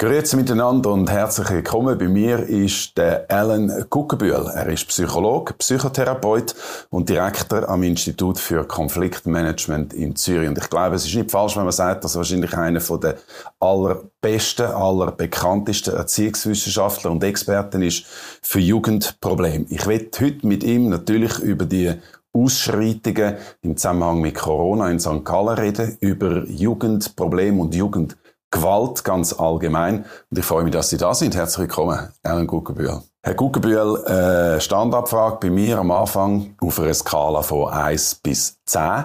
Grüezi miteinander und herzlich willkommen. Bei mir ist der Alan Guckenbühl. Er ist Psychologe, Psychotherapeut und Direktor am Institut für Konfliktmanagement in Zürich. Und ich glaube, es ist nicht falsch, wenn man sagt, dass er wahrscheinlich einer der allerbesten, allerbekanntesten Erziehungswissenschaftler und Experten ist für Jugendprobleme. Ich werde heute mit ihm natürlich über die Ausschreitungen im Zusammenhang mit Corona in St. Gallen reden, über Jugendprobleme und Jugend Gewalt ganz allgemein. Und ich freue mich, dass Sie da sind. Herzlich willkommen, Alan Guggenbühl. Herr Guggenbühl, äh, Standabfrage bei mir am Anfang auf einer Skala von 1 bis 10.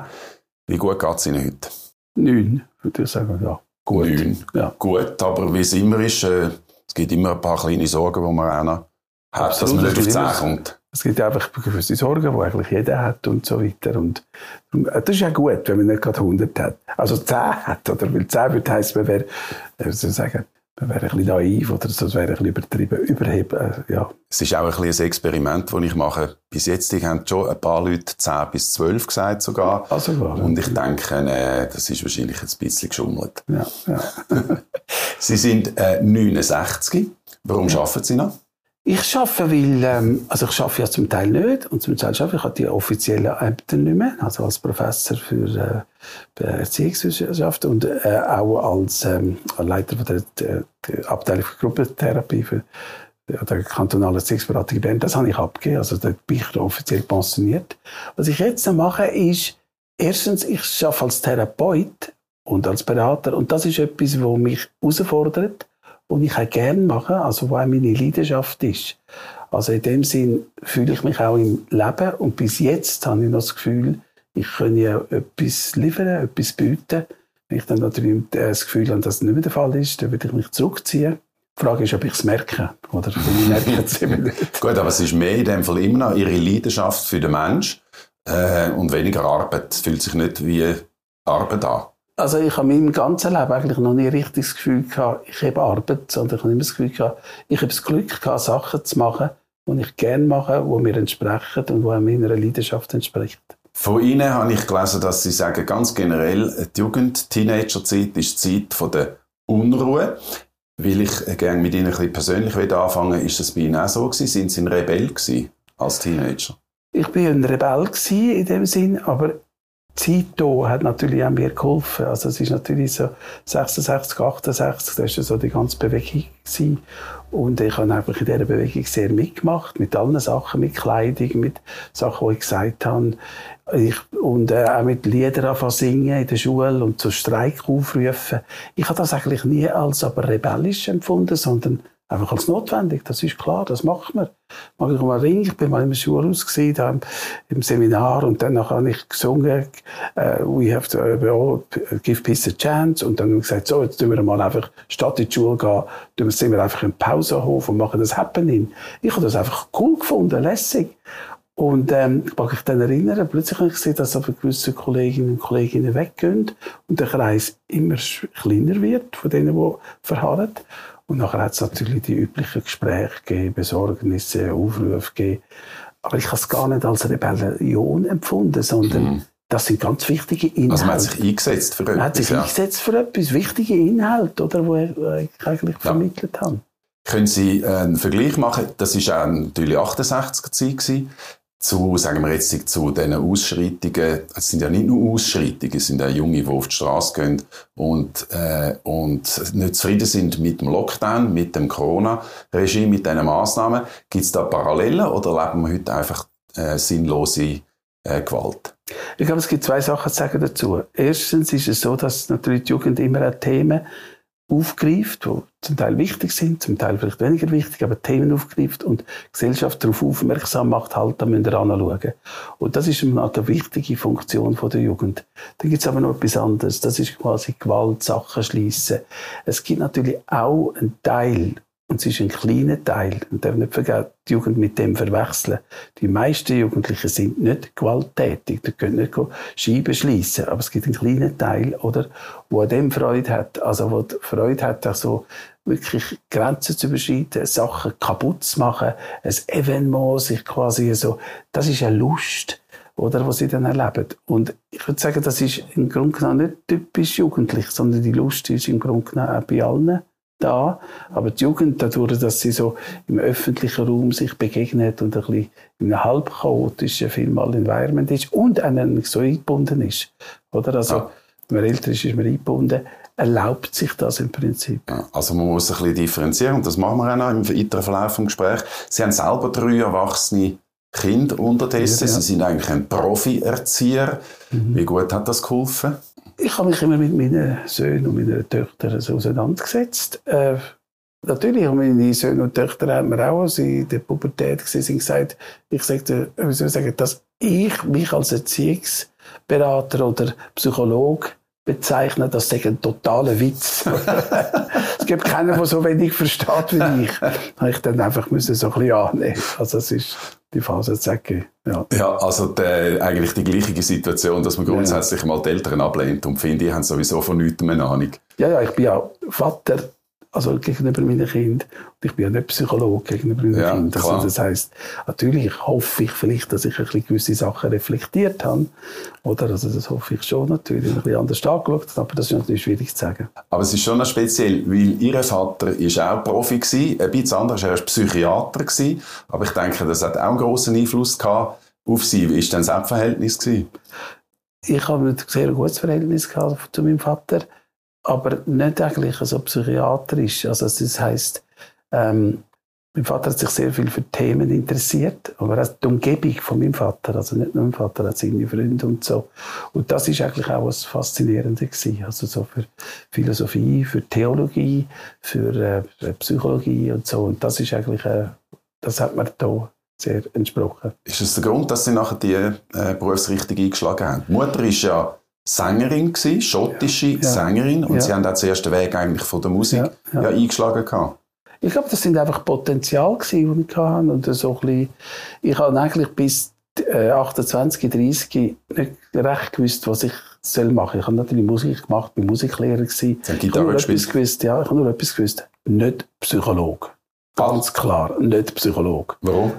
Wie gut geht es Ihnen heute? 9, würde ich sagen, ja. Gut. 9. Ja. Gut, aber wie es immer ist, äh, es gibt immer ein paar kleine Sorgen, die man auch noch hat, dass man nicht auf 10 kommt. Es gibt einfach gewisse Sorgen, die eigentlich jeder hat und so weiter. Und das ist ja gut, wenn man nicht gerade 100 hat. Also 10 hat, oder? Weil 10 würde heißen, man wäre, äh, soll sagen, man wäre ein bisschen naiv oder das wäre ein bisschen übertrieben, überheben, äh, ja. Es ist auch ein bisschen ein Experiment, das ich mache. Bis jetzt haben schon ein paar Leute 10 bis 12 gesagt sogar. Also, ja. Und ich denke, äh, das ist wahrscheinlich ein bisschen geschummelt. Ja, ja. Sie sind äh, 69. Warum ja. arbeiten Sie noch? Ich arbeite, weil, ähm, also ich arbeite ja zum Teil nicht und zum Teil arbeite ich habe die offiziellen Ämter nicht mehr, also als Professor für äh, Erziehungswissenschaft und äh, auch als ähm, Leiter von der, der, Abteilung für Gruppentherapie für der kantonalen Erziehungsberatung Bern. Das habe ich abgegeben, also da bin ich offiziell pensioniert. Was ich jetzt mache, ist, erstens, ich arbeite als Therapeut und als Berater und das ist etwas, was mich herausfordert und ich auch gerne mache, also wo auch meine Leidenschaft ist. Also in dem Sinn fühle ich mich auch im Leben und bis jetzt habe ich noch das Gefühl, ich kann ja etwas liefern, etwas bieten. Wenn ich dann natürlich das Gefühl habe, dass das nicht mehr der Fall ist, dann würde ich mich zurückziehen. Die Frage ist, ob ich es merke. Oder ich merke es eben nicht. Gut, aber es ist mehr in dem Fall immer noch Ihre Leidenschaft für den Mensch äh, und weniger Arbeit. Es fühlt sich nicht wie Arbeit an. Also ich habe in meinem ganzen Leben eigentlich noch nie richtig das Gefühl gehabt, ich habe Arbeit, sondern ich habe immer das Gefühl gehabt, ich habe das Glück gehabt, Sachen zu machen, die ich gerne mache, die mir entsprechen und die meiner Leidenschaft entsprechen. Von Ihnen habe ich gelesen, dass Sie sagen, ganz generell, die Jugend, Teenagerzeit ist die Zeit von der Unruhe. Weil ich gerne mit Ihnen ein bisschen persönlich anfangen ist das bei Ihnen auch so gewesen? Sind Sie ein Rebell gewesen als Teenager? Ich bin ein Rebell in dem Sinn, aber Hier hat natürlich auch mir geholfen. Also es ist natürlich so 66, 68, da war so die ganze Bewegung gewesen. Und ich habe einfach in dieser Bewegung sehr mitgemacht, mit allen Sachen, mit Kleidung, mit Sachen, die ich gesagt habe. Ich, und äh, auch mit Liedern anfangen singen in der Schule und zu Streik aufrufen. Ich habe das eigentlich nie als aber rebellisch empfunden, sondern Einfach als notwendig, das ist klar, das macht man. Mag ich mal ringen, ich bin mal im Schulhaus gesehen, da im Seminar und dann habe ich gesungen, uh, we have to uh, give peace a chance und dann habe ich gesagt, so, jetzt tun wir mal einfach statt in die Schule gehen, tun wir, sind wir einfach im Pausenhof und machen das Happening. Ich habe das einfach cool gefunden, lässig. Und ähm, ich mag mich dann erinnern, plötzlich habe ich gesehen, dass aber gewisse Kolleginnen und Kollegen weggehen und der Kreis immer kleiner wird von denen, die verharren. Und nachher hat es natürlich die üblichen Gespräche gegeben, Besorgnisse, Aufrufe gegeben. Aber ich habe es gar nicht als Rebellion empfunden, sondern mhm. das sind ganz wichtige Inhalte. Also man hat sich eingesetzt für etwas. Man hat sich ja. eingesetzt für etwas, wichtige Inhalte, oder, wo ich eigentlich ja. vermittelt habe. Können Sie einen Vergleich machen? Das war natürlich 68er Zeit zu, sagen wir jetzt, zu diesen Ausschreitungen, es sind ja nicht nur Ausschreitungen, es sind auch Junge, die auf die Straße gehen und, äh, und nicht zufrieden sind mit dem Lockdown, mit dem Corona-Regime, mit diesen Massnahmen. Gibt es da Parallelen oder leben wir heute einfach äh, sinnlose äh, Gewalt? Ich glaube, es gibt zwei Sachen zu sagen dazu. Erstens ist es so, dass natürlich die Jugend immer auch Themen aufgreift, die zum Teil wichtig sind, zum Teil vielleicht weniger wichtig, aber Themen aufgreift und Gesellschaft darauf aufmerksam macht, halt, da müsst ihr anschauen. Und das ist eine wichtige Funktion der Jugend. Dann gibt es aber noch etwas anderes. Das ist quasi Gewalt, Sachen schliessen. Es gibt natürlich auch einen Teil und es ist ein kleiner Teil. Und darf nicht vergessen, die Jugend mit dem verwechseln. Die meisten Jugendlichen sind nicht gewalttätig. Die können nicht Scheiben schliessen. Aber es gibt einen kleinen Teil, oder, wo an dem Freude hat. Also, wo Freude hat, also wirklich Grenzen zu überschreiten, Sachen kaputt zu machen, ein Evenement, sich quasi so, das ist eine Lust oder was sie dann erleben. Und ich würde sagen, das ist im Grunde genommen nicht typisch jugendlich, sondern die Lust ist im Grunde genommen auch bei allen da. Aber die Jugend, dadurch, dass sie so im öffentlichen Raum sich begegnet und ein bisschen in einem halb chaotischen Filmal Environment ist und einen so eingebunden ist. Oder? Also, ja. wenn man älter ist, ist man eingebunden erlaubt sich das im Prinzip. Ja, also man muss ein bisschen differenzieren und das machen wir auch noch im weiteren Verlauf des Gesprächs. Sie haben selber drei erwachsene Kinder unterdessen. Ja. Sie sind eigentlich ein Profi-Erzieher. Mhm. Wie gut hat das geholfen? Ich habe mich immer mit meinen Söhnen und meinen Töchtern so auseinandergesetzt. Äh, natürlich haben meine Söhne und Töchter haben mir auch, als sie in der Pubertät waren, gesagt, ich sagte, wie soll ich sagen, dass ich mich als Erziehungsberater oder Psychologe bezeichnen, das sei ein totaler Witz. es gibt keinen, der so wenig versteht wie ich. habe ich dann einfach müssen so ein bisschen annehmen. Also es ist die Phase zu sagen. Ja, ja also die, eigentlich die gleiche Situation, dass man grundsätzlich ja. mal die Eltern ablehnt und finde, die haben sowieso von nichts eine Ahnung. Ja, ja, ich bin auch Vater also gegenüber meinen Kindern. Und ich bin ja nicht Psychologe gegenüber meinen ja, Kindern. Also das heisst, natürlich hoffe ich vielleicht, dass ich ein bisschen gewisse Sachen reflektiert habe. Oder? Also das hoffe ich schon natürlich, ein bisschen anders angeschaut aber das ist natürlich schwierig zu sagen. Aber es ist schon noch speziell, weil Ihr Vater ist auch Profi gewesen, ein bisschen anders, er war Psychiater gewesen, aber ich denke, das hat auch einen grossen Einfluss gehabt auf Sie. Wie war denn das Verhältnis gewesen? Ich habe ein sehr gutes Verhältnis gehabt zu meinem Vater aber nicht eigentlich so psychiatrisch. Also das heißt, ähm, mein Vater hat sich sehr viel für Themen interessiert, aber auch die Umgebung von meinem Vater, also nicht nur mein Vater, hat seine Freunde und so. Und das ist eigentlich auch was Faszinierendes gewesen. Also so für Philosophie, für Theologie, für äh, Psychologie und so. Und das ist eigentlich, äh, das hat mir da sehr entsprochen. Ist das der Grund, dass Sie nachher die äh, Berufsrichtung eingeschlagen haben? Mutter ist ja Sängerin gewesen, schottische ja. Sängerin, und ja. sie haben auch den ersten Weg eigentlich von der Musik ja, ja. eingeschlagen gehabt. Ich glaube, das sind einfach Potenzial gewesen, die ich hatte. Und so ein bisschen, ich habe eigentlich bis 28, 30 nicht recht gewusst, was ich soll machen. Ich habe natürlich Musik gemacht, bin Musiklehrer gewesen. Ich habe nur etwas gewusst, ja, ich habe nur etwas gewusst. Nicht Psychologe. Ganz klar, nicht Psychologe. Warum?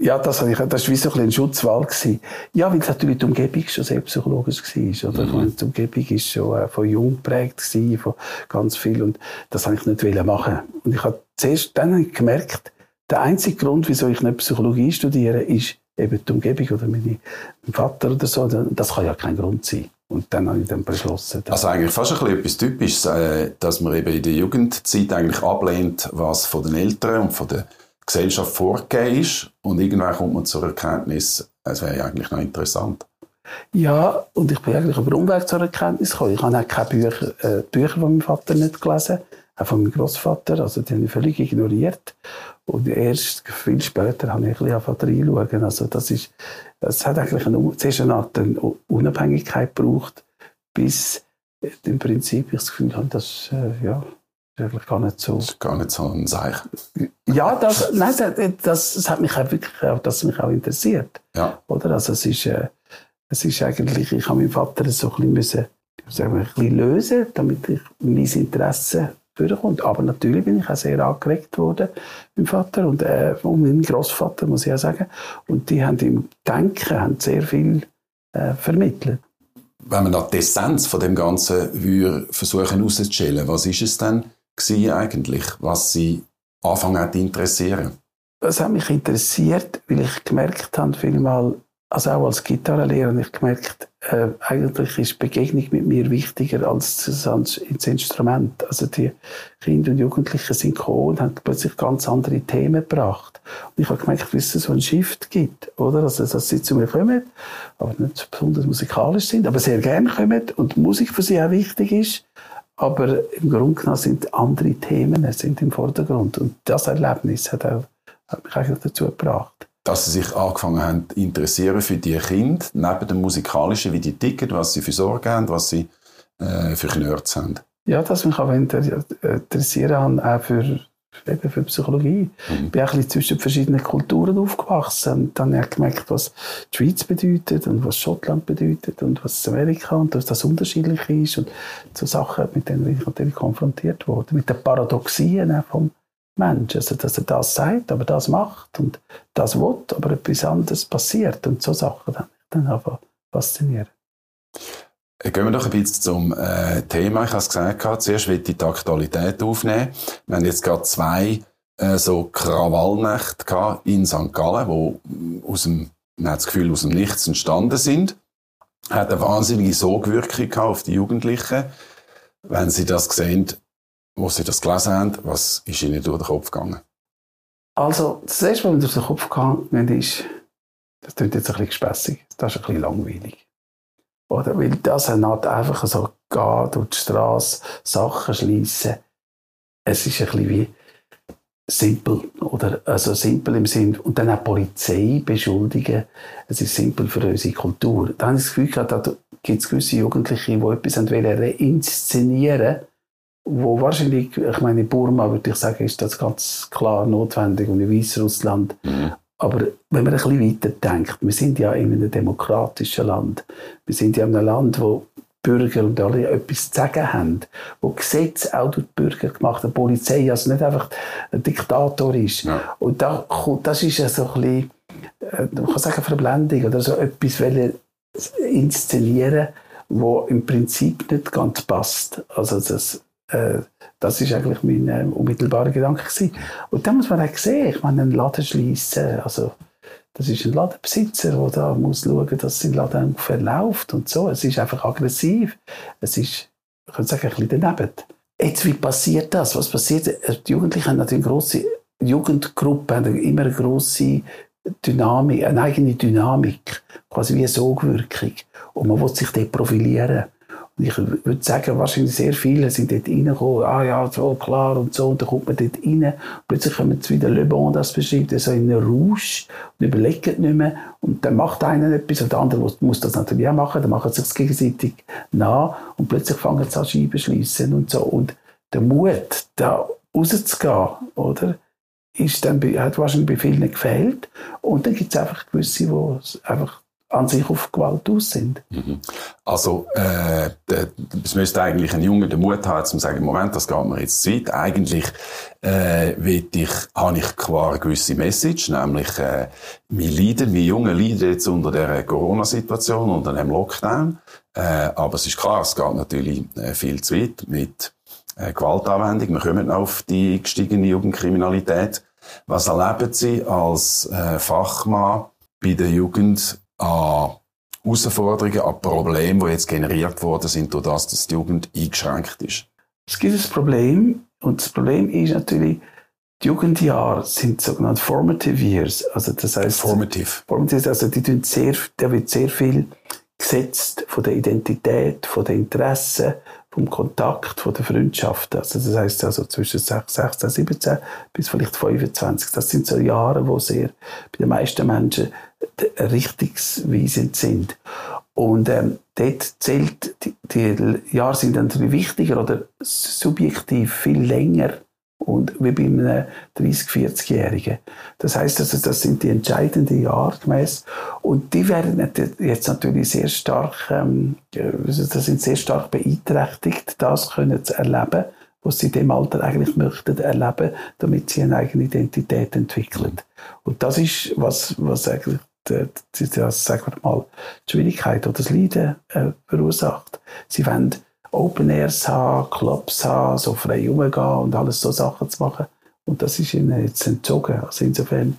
Ja, das, ich, das war wie so ein, ein Schutzwall. Gewesen. Ja, weil natürlich die Umgebung schon sehr psychologisch war. Oder? Mhm. Die Umgebung war schon äh, von jung geprägt, gewesen, von ganz viel. Und das wollte ich nicht machen. Und ich habe zuerst dann gemerkt, der einzige Grund, wieso ich nicht Psychologie studiere, ist eben die Umgebung oder meine, mein Vater oder so. Das kann ja kein Grund sein. Und dann habe ich dann beschlossen. Also eigentlich fast ein bisschen etwas Typisches, äh, dass man eben in der Jugendzeit eigentlich ablehnt, was von den Eltern und von den Gesellschaft vorgegeben ist und irgendwann kommt man zur Erkenntnis, es wäre eigentlich noch interessant. Ja, und ich bin eigentlich über Umweg zur Erkenntnis gekommen. Ich habe auch keine Bücher, äh, Bücher von meinem Vater nicht gelesen, auch von meinem Großvater, also die habe ich völlig ignoriert. Und erst viel später habe ich ein bisschen reinschauen. Also das ist, es hat eigentlich eine, zuerst eine Art Unabhängigkeit gebraucht, bis im Prinzip ich das Gefühl habe, dass, äh, ja, eigentlich gar nicht so. Das ist gar nicht so ein Seich. Ja, das, nein, das, das hat mich auch wirklich, das mich auch interessiert. Ja. Oder? Also es ist, äh, es ist eigentlich, ich habe meinen Vater so ein bisschen, sagen wir, ein bisschen lösen, damit ich mein Interesse durchkommt. Aber natürlich bin ich auch sehr angeregt worden, mein Vater und, äh, und mein Großvater, muss ich auch sagen. Und die haben im Denken haben sehr viel äh, vermittelt. Wenn man nach die Essenz von dem Ganzen würde versuchen herauszustellen, was ist es denn eigentlich, was Sie anfangen hat interessieren? Es hat mich interessiert, weil ich gemerkt habe, vielmal, also auch als Gitarrenlehrer, ich gemerkt, äh, eigentlich ist Begegnung mit mir wichtiger als das Instrument. Also die Kinder und Jugendlichen sind gekommen und haben plötzlich ganz andere Themen gebracht. Und ich habe gemerkt, wie es so einen Shift gibt, oder? Also, dass sie zu mir kommen, aber nicht besonders musikalisch sind, aber sehr gerne kommen und Musik für sie auch wichtig ist. Aber im Grunde genommen sind andere Themen sind im Vordergrund. Und das Erlebnis hat, auch, hat mich eigentlich dazu gebracht. Dass Sie sich angefangen haben zu interessieren für die Kinder, neben dem Musikalischen, wie die ticken, was sie für Sorgen haben, was sie äh, für Knörz haben. Ja, dass mich auch interessieren haben, auch für eben für Psychologie. Mhm. Ich bin auch ein bisschen zwischen verschiedenen Kulturen aufgewachsen. Und dann habe ich gemerkt, was die Schweiz bedeutet und was Schottland bedeutet und was Amerika und dass das unterschiedlich ist. Und so Sachen, mit denen bin ich natürlich konfrontiert worden. Mit den Paradoxien vom Menschen. Also, dass er das sagt, aber das macht und das will, aber etwas anderes passiert. Und so Sachen dann, dann einfach faszinieren. Gehen wir doch ein bisschen zum äh, Thema. Ich habe es gesagt, zuerst will ich die Aktualität aufnehmen. Wir haben jetzt gerade zwei äh, so Krawallnächte in St. Gallen, wo aus dem, man hat das Gefühl, aus dem Nichts entstanden sind. Hat eine wahnsinnige Sogwirkung auf die Jugendlichen. Wenn sie das sehen, wo sie das gelesen haben, was ist ihnen durch den Kopf gegangen? Also, das erste, was mir durch den Kopf gegangen ist, das klingt jetzt ein bisschen gespässig, das ist ein bisschen langweilig. Oder? Weil das halt einfach so gehen, durch die Straße, Sachen schließen. Es ist ein bisschen wie simpel, oder? Also simpel im Sinn, und dann auch Polizei beschuldigen. Es ist simpel für unsere Kultur. Da habe ich das Gefühl gehabt, da gibt es gewisse Jugendliche, die etwas reinszenieren wo wahrscheinlich, ich meine, in Burma würde ich sagen, ist das ganz klar notwendig und in Weißrussland mhm. Aber wenn man ein bisschen weiter denkt, wir sind ja in einem demokratischen Land. Wir sind ja in einem Land, wo Bürger und alle etwas zu sagen haben, wo Gesetze auch durch die Bürger gemacht haben, die Polizei also nicht einfach ein Diktator ist. Ja. Und da, das ist ja so ein bisschen, äh, man kann sagen, Verblendung oder so etwas inszenieren, wo im Prinzip nicht ganz passt. Also das, äh, das ist eigentlich mein äh, unmittelbarer Gedanke gewesen. Und dann muss man auch sehen, ich meine, einen Laden schließen, also das ist ein Ladenbesitzer, der da muss schauen, dass sein Laden ungefähr läuft und so. Es ist einfach aggressiv. Es ist, ich könnte sagen, ein bisschen daneben. Jetzt, wie passiert das? Was passiert? Äh, die Jugendlichen haben natürlich eine grosse Jugendgruppe, haben immer eine grosse Dynamik, eine eigene Dynamik, quasi wie eine Sogwirkung. Und man will sich dort profilieren ich würde sagen, wahrscheinlich sehr viele sind dort reingekommen, ah ja, so klar und so, und dann kommt man dort rein, plötzlich kommen jetzt wieder. Le Bon, das beschreibt, so in einen Rausch. Und überlegt nicht mehr, und dann macht einer etwas und der andere muss das natürlich auch machen, dann machen sie sich gegenseitig nach und plötzlich fangen sie an Scheiben schließen und so, und der Mut, da rauszugehen, oder, ist dann, hat wahrscheinlich bei vielen gefehlt, und dann gibt es einfach gewisse, die einfach an sich auf Gewalt aus sind. Mhm. Also, äh, es müsste eigentlich ein Junge den Mut haben, zu sagen, Moment, das geht mir jetzt zu weit. Eigentlich, äh, ich, habe ich klar eine gewisse Message, nämlich, äh, wir leiden, wir Jungen leiden jetzt unter der Corona-Situation, unter dem Lockdown. Äh, aber es ist klar, es geht natürlich äh, viel zu weit mit äh, Gewaltanwendung. Wir kommen auf die gestiegene Jugendkriminalität. Was erleben Sie als äh, Fachmann bei der Jugend an Herausforderungen, an Problemen, die jetzt generiert worden sind, durch das, dass die Jugend eingeschränkt ist? Es gibt ein Problem und das Problem ist natürlich, die Jugendjahre sind sogenannte formative years. Also das heißt, formative. Formative, also die tun sehr, da wird sehr viel gesetzt von der Identität, von den Interessen, vom Kontakt, von der Freundschaft. Also das heißt also zwischen 16, 17 bis vielleicht 25. Das sind so Jahre, wo sehr bei den meisten Menschen richtungsweisend sind. Und ähm, dort zählt, die, die Jahre sind natürlich wichtiger oder subjektiv viel länger und wie bei einem 30-, 40-Jährigen. Das heißt also, das sind die entscheidenden Jahre gemäß. Und die werden jetzt natürlich sehr stark, ähm, also das sind sehr stark beeinträchtigt, das können zu erleben, was sie in dem Alter eigentlich möchten erleben, damit sie eine eigene Identität entwickeln. Und das ist, was, was eigentlich das, sagen wir mal, die Schwierigkeit oder das Leiden äh, verursacht. Sie wollen Open Airs haben, Clubs haben, so frei rumgehen und alles so Sachen zu machen. Und das ist ihnen jetzt entzogen. Also insofern.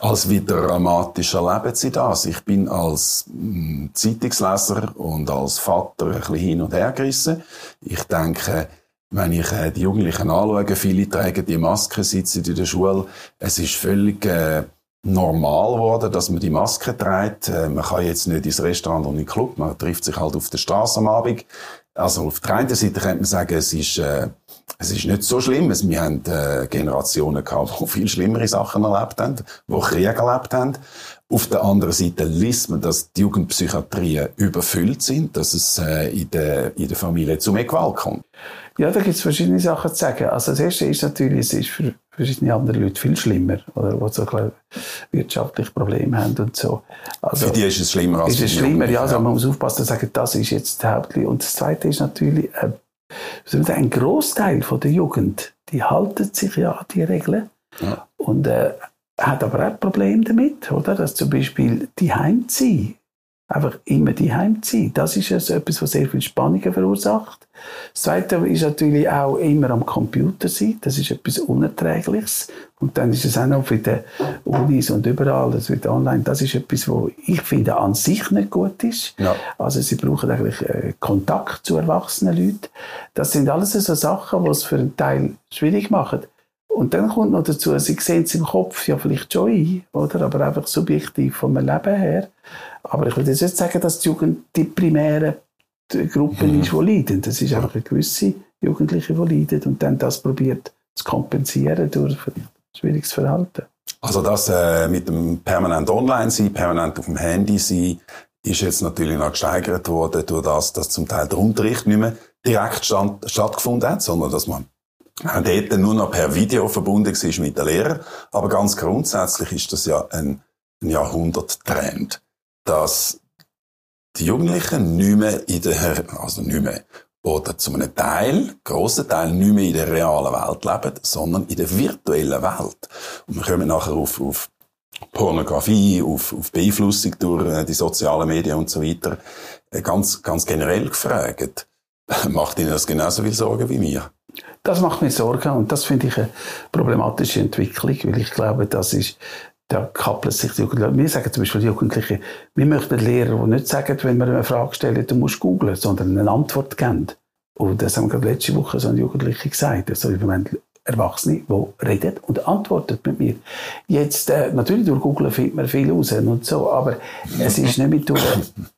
Als wie dramatisch erleben Sie das? Ich bin als mm, Zeitungsleser und als Vater ein bisschen hin und her gerissen. Ich denke, wenn ich äh, die Jugendlichen anschaue, viele tragen die Maske, sitzen in der Schule. Es ist völlig äh, normal geworden, dass man die Maske trägt. Äh, man kann jetzt nicht ins Restaurant und in den Club, man trifft sich halt auf der Straße am Abend. Also auf der einen Seite könnte man sagen, es ist, äh, es ist nicht so schlimm. Wir haben äh, Generationen gehabt, die viel schlimmere Sachen erlebt haben, die Krieg erlebt haben. Auf der anderen Seite liest man, dass die Jugendpsychiatrien überfüllt sind, dass es äh, in, der, in der Familie zu mehr Gewalt kommt. Ja, da gibt es verschiedene Sachen zu sagen. Also das Erste ist natürlich, es ist für verschiedene andere Leute viel schlimmer, oder, die so wirtschaftliche Probleme haben und so. Also, für die ist es schlimmer als ist es schlimmer, ja, also man muss aufpassen, sagen, das ist jetzt der Hauptli. Und das Zweite ist natürlich, äh, ein Großteil der Jugend, die halten sich ja an die Regeln ja. und äh, hat aber auch ein Problem damit, oder, dass zum Beispiel die Heimziehen einfach immer die Heim zu sein. Das ist also etwas, was sehr viel Spannungen verursacht. Das Zweite ist natürlich auch immer am Computer sein. Das ist etwas Unerträgliches. Und dann ist es auch noch für die Unis und überall, das wird online. Das ist etwas, wo ich finde an sich nicht gut ist. Ja. Also sie brauchen eigentlich äh, Kontakt zu erwachsenen Leuten. Das sind alles so Sachen, die es für einen Teil schwierig machen. Und dann kommt noch dazu, sie sehen es im Kopf ja vielleicht schon ein, oder? Aber einfach subjektiv vom Leben her. Aber ich würde jetzt nicht sagen, dass die Jugend die primäre Gruppe mhm. ist, die leiden. Das ist einfach eine gewisse Jugendliche, die leiden und dann das probiert zu kompensieren durch schwieriges Verhalten. Also das äh, mit dem permanent online sein, permanent auf dem Handy sein, ist jetzt natürlich noch gesteigert worden durch das, dass zum Teil der Unterricht nicht mehr direkt stand, stattgefunden hat, sondern dass man auch dort nur noch per Video verbunden war mit den Lehrern. Aber ganz grundsätzlich ist das ja ein, ein Jahrhunderttrend, dass die Jugendlichen nicht mehr in der, also nicht mehr, oder zu einem Teil, grossen Teil, nicht mehr in der realen Welt leben, sondern in der virtuellen Welt. Und wir kommen nachher auf, auf Pornografie, auf, auf Beeinflussung durch äh, die sozialen Medien und so weiter. Äh, ganz, ganz generell gefragt, macht Ihnen das genauso viel Sorgen wie mir? Das macht mir Sorgen und das finde ich eine problematische Entwicklung, weil ich glaube, das ist da kappeln sich die Jugendlichen. Wir sagen zum Beispiel die Jugendlichen, wir möchten Lehrer, die nicht sagen, wenn wir eine Frage stellen, du musst googeln, sondern eine Antwort geben. Und das haben wir gerade letzte Woche so ein Jugendliche gesagt. Also, wir wollen Erwachsene, die reden und antworten mit mir. Jetzt, äh, natürlich durch Google findet man viel raus und so, aber es ist nicht mit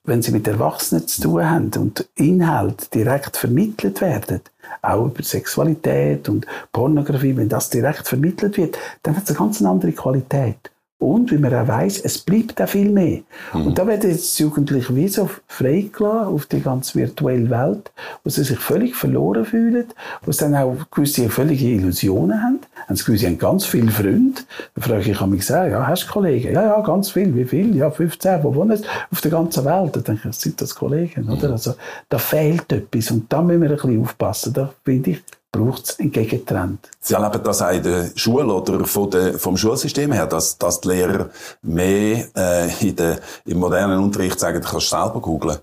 wenn sie mit Erwachsenen zu tun haben und Inhalte direkt vermittelt werden, auch über Sexualität und Pornografie, wenn das direkt vermittelt wird, dann hat es eine ganz andere Qualität. Und, wie man auch weiss, es bleibt auch viel mehr. Mhm. Und da werden jetzt Jugendliche wie so freigelassen auf die ganz virtuelle Welt, wo sie sich völlig verloren fühlen, wo sie dann auch gewisse völlige Illusionen haben. Haben sie gewisse haben ganz viele Freunde. Da frage ich mich, ja, hast du Kollegen? Ja, ja, ganz viel. Wie viel? Ja, 15. Wo wohnen sie? Auf der ganzen Welt. Da denke ich, sind das Kollegen, oder? Mhm. Also, da fehlt etwas. Und da müssen wir ein bisschen aufpassen. Da finde ich, braucht es einen Gegentrend. Sie erleben das auch in der Schule oder von der, vom Schulsystem her, dass, dass die Lehrer mehr äh, in der, im modernen Unterricht sagen, du kannst selber googlen?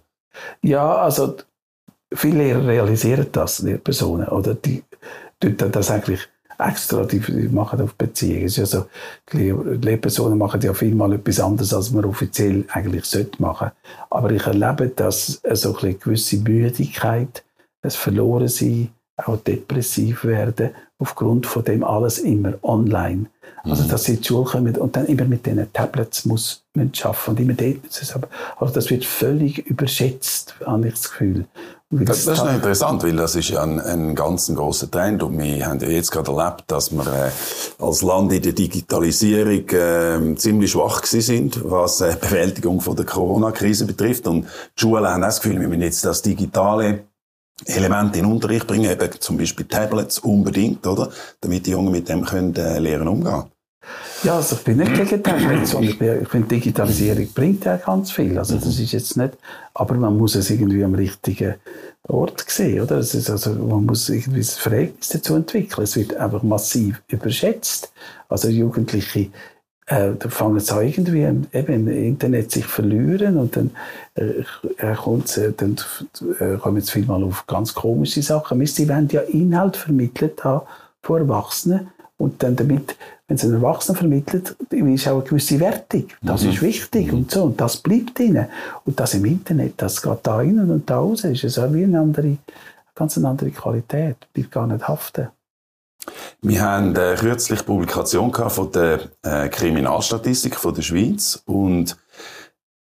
Ja, also viele Lehrer realisieren das, Lehrpersonen, oder die tun das eigentlich extra, die, die machen auf Beziehungen. Ist also, die Lehrpersonen machen ja vielmal etwas anderes, als man offiziell eigentlich sollte machen. Aber ich erlebe, dass so eine gewisse Müdigkeit, das Verlorensein, auch depressiv werden, aufgrund von dem alles immer online. Also, mhm. dass sie die Schule kommen und dann immer mit diesen Tablets muss man arbeiten und immer dort müssen Also, das wird völlig überschätzt, habe ich das Gefühl. Das, das, ist noch interessant, weil das ist ja ein, ein ganz grosser Trend und wir haben ja jetzt gerade erlebt, dass wir äh, als Land in der Digitalisierung äh, ziemlich schwach gewesen sind, was äh, Bewältigung von der Corona-Krise betrifft und die Schulen haben das Gefühl, wir müssen jetzt das Digitale Elemente in den Unterricht bringen, eben zum Beispiel Tablets unbedingt, oder? Damit die Jungen mit dem können, äh, lernen umgehen. Ja, also ich bin nicht gegen Tablets, sondern ich finde, Digitalisierung bringt ja ganz viel. Also das ist jetzt nicht, aber man muss es irgendwie am richtigen Ort sehen, oder? Es ist also, man muss irgendwie das Verhältnis dazu entwickeln. Es wird einfach massiv überschätzt. Also Jugendliche äh, da fangen sie an irgendwie eben im Internet sich verlieren und dann, äh, kommt, äh, dann äh, kommen sie vielmal auf ganz komische Sachen. Sie wollen ja Inhalt vermittelt haben von Erwachsenen und dann damit, wenn sie einen Erwachsenen vermittelt, ist auch eine gewisse Wertung. Das mhm. ist wichtig mhm. und so und das bleibt ihnen. Und das im Internet, das geht da rein und da raus, ist es auch wie eine andere, ganz eine andere Qualität, bleibt gar nicht haften. Wir haben äh, kürzlich Publikation von der äh, Kriminalstatistik von der Schweiz und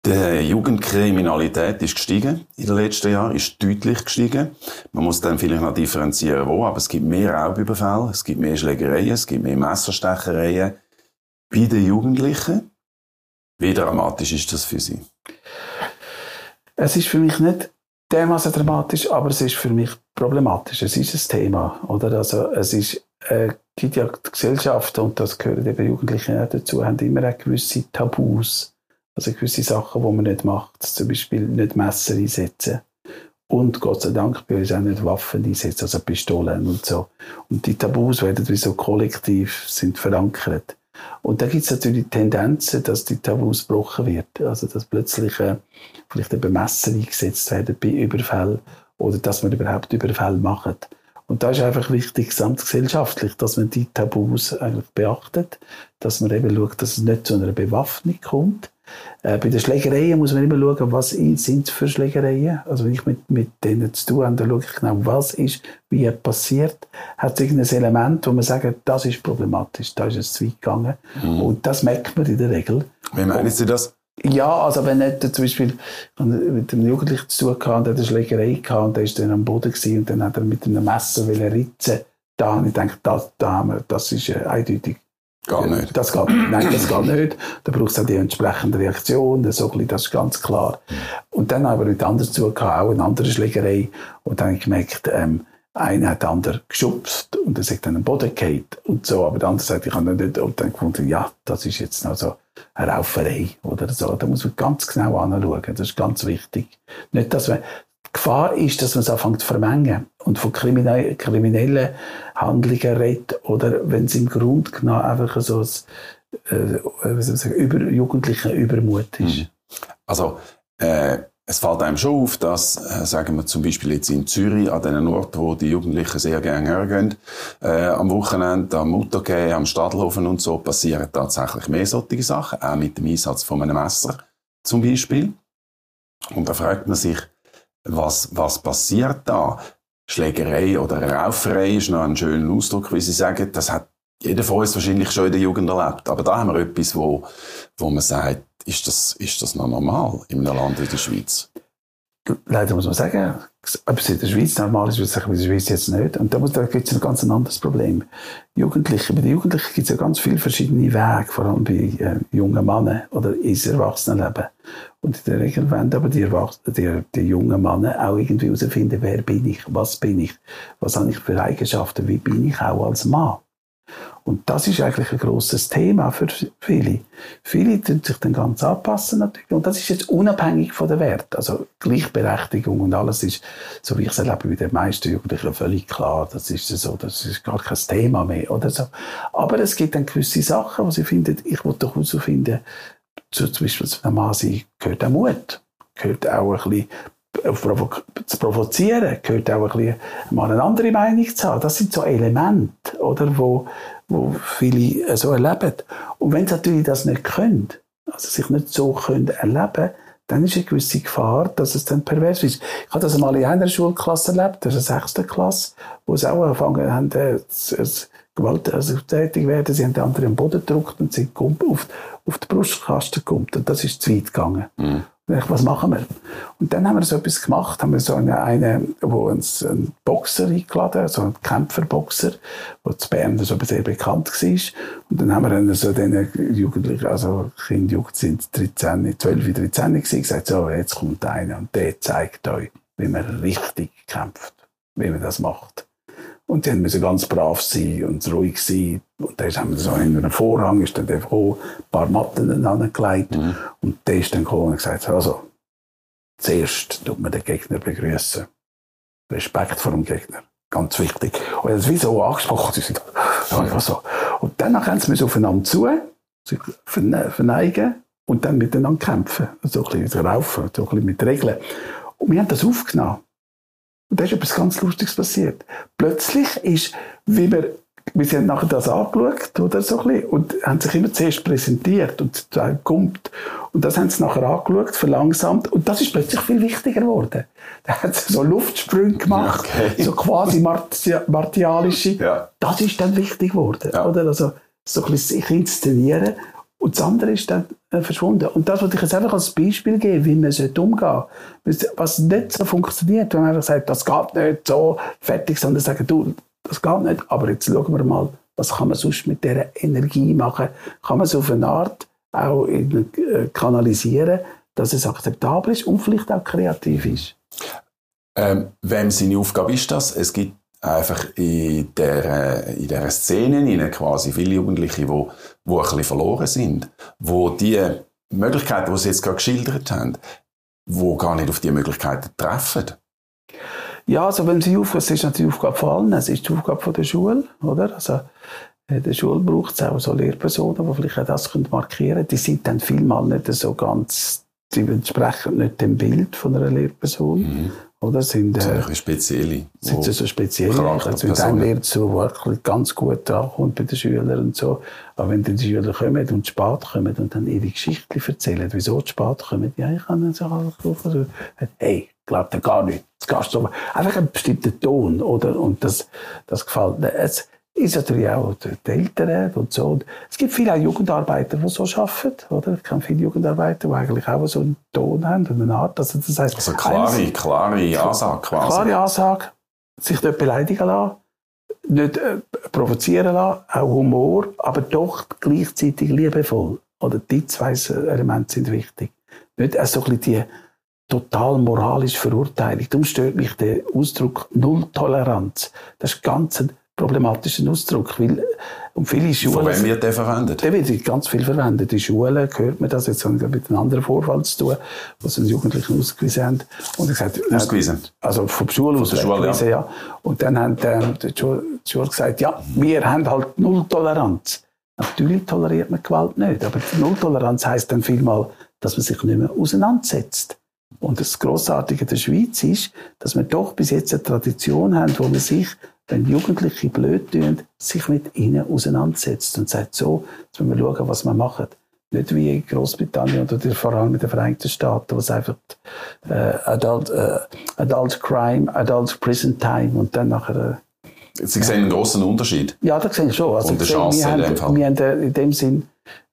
die Jugendkriminalität ist gestiegen in den letzten Jahren, ist deutlich gestiegen. Man muss dann vielleicht noch differenzieren, wo, aber es gibt mehr Raubüberfälle, es gibt mehr Schlägereien, es gibt mehr Messerstechereien bei den Jugendlichen. Wie dramatisch ist das für Sie? Es ist für mich nicht dermaßen dramatisch, aber es ist für mich problematisch. Es ist ein Thema, oder? Also, es ist, äh, gibt ja Gesellschaften, und das gehören eben Jugendliche auch dazu, haben immer auch gewisse Tabus. Also gewisse Sachen, die man nicht macht. Zum Beispiel nicht Messer einsetzen. Und Gott sei Dank bei uns auch nicht Waffen einsetzen, also Pistolen und so. Und die Tabus werden wie so kollektiv sind verankert. Und da gibt es natürlich Tendenzen, dass die Tabus gebrochen wird. Also, dass plötzlich äh, vielleicht eben Messer eingesetzt werden bei Überfällen oder dass man überhaupt Überfälle macht. Und da ist einfach wichtig, gesamtgesellschaftlich, dass man die Tabus eigentlich beachtet, dass man eben schaut, dass es nicht zu einer Bewaffnung kommt. Äh, bei den Schlägereien muss man immer schauen, was sind für Schlägereien. Also wenn ich mit, mit denen zu tun habe, dann schaue ich genau, was ist, wie passiert. Hat es irgendein Element, wo man sagt, das ist problematisch, da ist es zu weit gegangen. Mhm. Und das merkt man in der Regel. Wie meinen Sie das? Ja, also wenn nicht, zum Beispiel, mit einem Jugendlichen zu tun gehabt, der eine Schlägerei gehabt und der ist dann am Boden gewesen und dann hat er mit einem Messer ritzen da habe ich gedacht, das, da haben wir, das ist äh, eindeutig. Gar nicht. Das geht, nein, das geht nicht. Da braucht es auch die entsprechende Reaktion, so bisschen, das ist ganz klar. Und dann haben wir mit anderen zu gehabt, auch eine andere Schlägerei. Und dann habe ich gemerkt, ähm, einer hat den anderen geschubst und er sagt dann am Boden gefallen und so. Aber der andere sagt, ich habe nicht, und dann gefunden, ja, das ist jetzt noch so eine Rauferei oder so. Da muss man ganz genau anschauen. Das ist ganz wichtig. Nicht, dass man, Gefahr ist, dass man es anfängt zu vermengen und von kriminellen, Handlungen redet oder wenn es im Grunde genommen einfach so ein, äh, über, jugendlicher Übermut ist. Mhm. Also, äh es fällt einem schon auf, dass, äh, sagen wir zum Beispiel jetzt in Zürich, an den Orten, wo die Jugendlichen sehr gerne hergehen, äh, am Wochenende, am Muttergehen, am Stadthofen und so, passieren tatsächlich mehr solche Sachen, auch mit dem Einsatz von einem Messer zum Beispiel. Und da fragt man sich, was, was passiert da? Schlägerei oder Rauferei ist noch ein schöner Ausdruck, wie Sie sagen, das hat jeder von uns wahrscheinlich schon in der Jugend erlebt. Aber da haben wir etwas, wo, wo man sagt, ist das, ist das noch normal in einem Land wie der Schweiz? Leider muss man sagen, ob es in der Schweiz normal ist, würde ich sagen, in der Schweiz jetzt nicht. Und da, da gibt es ein ganz anderes Problem. Jugendliche, bei den Jugendlichen gibt es ja ganz viele verschiedene Wege, vor allem bei äh, jungen Männern oder ins Erwachsenenleben. Und in der Regel wollen aber die, die, die jungen Männer auch irgendwie herausfinden, wer bin ich, was bin ich, was habe ich für Eigenschaften, wie bin ich auch als Mann. Und das ist eigentlich ein grosses Thema für viele. Viele tun sich dann ganz anpassen natürlich. Und das ist jetzt unabhängig von der Wert. Also Gleichberechtigung und alles ist, so wie ich es erlebe, bei den meisten Jugendlichen völlig klar. Das ist so, das ist gar kein Thema mehr oder so. Aber es gibt dann gewisse Sachen, wo sie finden, ich will doch herausfinden, zum Beispiel zu einem Mann sein, gehört auch Mut. Gehört auch ein bisschen zu provozieren, gehört auch ein bisschen mal eine andere Meinung zu haben. Das sind so Elemente, oder, wo, wo viele äh, so erleben. Und wenn sie natürlich das nicht können, also sich nicht so können erleben, dann ist eine gewisse Gefahr, dass es dann pervers ist. Ich habe das einmal in einer Schulklasse erlebt, das ist eine sechste Klasse, wo sie auch angefangen haben, äh, Gewalt, also tätig werden. Sie haben den anderen am Boden gedrückt und sind auf, auf die Brustkasten gekommen. Und das ist zu weit gegangen. Mhm. Was machen wir? Und dann haben wir so etwas gemacht, haben wir so eine, eine wo uns ein Boxer eingeladen, so ein Kämpferboxer, der zu Bern so sehr bekannt war. Und dann haben wir dann so den Jugendlichen, also Kinder, Jugend sind 13, 12, 13 gewesen, gesagt, so, jetzt kommt einer und der zeigt euch, wie man richtig kämpft, wie man das macht. Und die müssen ganz brav sein und ruhig sein. Und dann haben wir so in einem Vorhang, ist dann einfach auch ein paar Matten angelegt. Mhm. Und der ist dann gekommen und gesagt, also, zuerst tut man den Gegner begrüßen. Respekt vor dem Gegner. Ganz wichtig. Und er hat wie so angesprochen, sie sind einfach so. Und danach haben sie aufeinander zu, sich verneigen und dann miteinander kämpfen. So ein bisschen raufen, so ein bisschen mit Regeln. Und wir haben das aufgenommen. Und da ist etwas ganz Lustiges passiert. Plötzlich ist, wie wir, wir haben nachher das angeschaut, oder so ein bisschen, und haben sich immer zuerst präsentiert und kommt. Und das haben sie nachher angeschaut, verlangsamt, und das ist plötzlich viel wichtiger geworden. Da hat sie so Luftsprünge gemacht, okay. so quasi martialische. Ja. Das ist dann wichtig geworden, ja. oder? Also, so ein bisschen sich inszenieren. Und das andere ist dann äh, verschwunden. Und das wollte ich jetzt einfach als Beispiel geben, wie man umgehen sollte. Was nicht so funktioniert, wenn man einfach sagt, das geht nicht so fertig, sondern sagen, du, das geht nicht, aber jetzt schauen wir mal, was kann man sonst mit dieser Energie machen? Kann man es auf eine Art auch in, äh, kanalisieren, dass es akzeptabel ist und vielleicht auch kreativ ist? Ähm, wem seine Aufgabe ist das? Es gibt einfach in der, in dieser Szene quasi viele Jugendliche, die, die ein bisschen verloren sind, wo die Möglichkeiten, die sie jetzt gerade geschildert haben, wo gar nicht auf diese Möglichkeiten treffen. Ja, also wenn sie aufgehen, es ist natürlich die Aufgabe von allen, es ist die Aufgabe von der Schule, oder? Also, In der Schule braucht es auch so Lehrpersonen, die vielleicht auch das markieren können. Die sind dann vielmal nicht so ganz, die entsprechen nicht dem Bild von einer Lehrperson. Mhm. Oder sind, äh, so spezielle. Sind sie so speziell? Also mit einem Lehrer zu, wirklich ganz gut ankommt bei den Schülern und so. Aber wenn dann die Schüler kommen und spät kommen und dann ihre Geschichte erzählen, wieso sie spät kommen, ja, ich kann nicht so rufen, hey, glaubt er gar nicht. Gehst du einfach einen bestimmten Ton, oder? Und das, das gefällt mir. Es, ist natürlich auch die Eltern und so. Und es gibt viele Jugendarbeiter, die so arbeiten, oder? Ich kenne viele Jugendarbeiter, die eigentlich auch so einen Ton haben und eine Art. Also, das heisst, also klare, klare Ansage quasi. Klare Ansage, sich nicht beleidigen lassen, nicht äh, provozieren lassen, auch Humor, aber doch gleichzeitig liebevoll. Oder die zwei Elemente sind wichtig. Nicht äh, so ein bisschen die total moralische Verurteilung. Darum stört mich der Ausdruck Nulltoleranz. Das ist ganz ein problematischen Ausdruck, weil und viele Schulen... Von wem wird der verwendet? Der wird ganz viel verwendet. In Schulen hört man das, jetzt haben wir mit einem anderen Vorfall zu tun, was einen Jugendlichen ausgewiesen haben. Und er gesagt, ausgewiesen? Also vom Schule aus Schule, ja. ja. Und dann haben ähm, die, Schule, die Schule gesagt, ja, wir haben halt Nulltoleranz. Natürlich toleriert man Gewalt nicht, aber Nulltoleranz heisst dann vielmal, dass man sich nicht mehr auseinandersetzt. Und das Grossartige der Schweiz ist, dass wir doch bis jetzt eine Tradition haben, wo man sich wenn Jugendliche blöd tun, sich mit ihnen auseinandersetzt und sagt, so, jetzt müssen wir schauen, was wir machen. Nicht wie in Großbritannien oder vor allem in den Vereinigten Staaten, wo es einfach äh, Adult, äh, Adult Crime, Adult Prison Time und dann nachher... Äh, Sie sehen einen großen Unterschied. Ja, das sehe ich schon. Also, und eine Chance wir in dem Fall. Wir haben in dem Sinn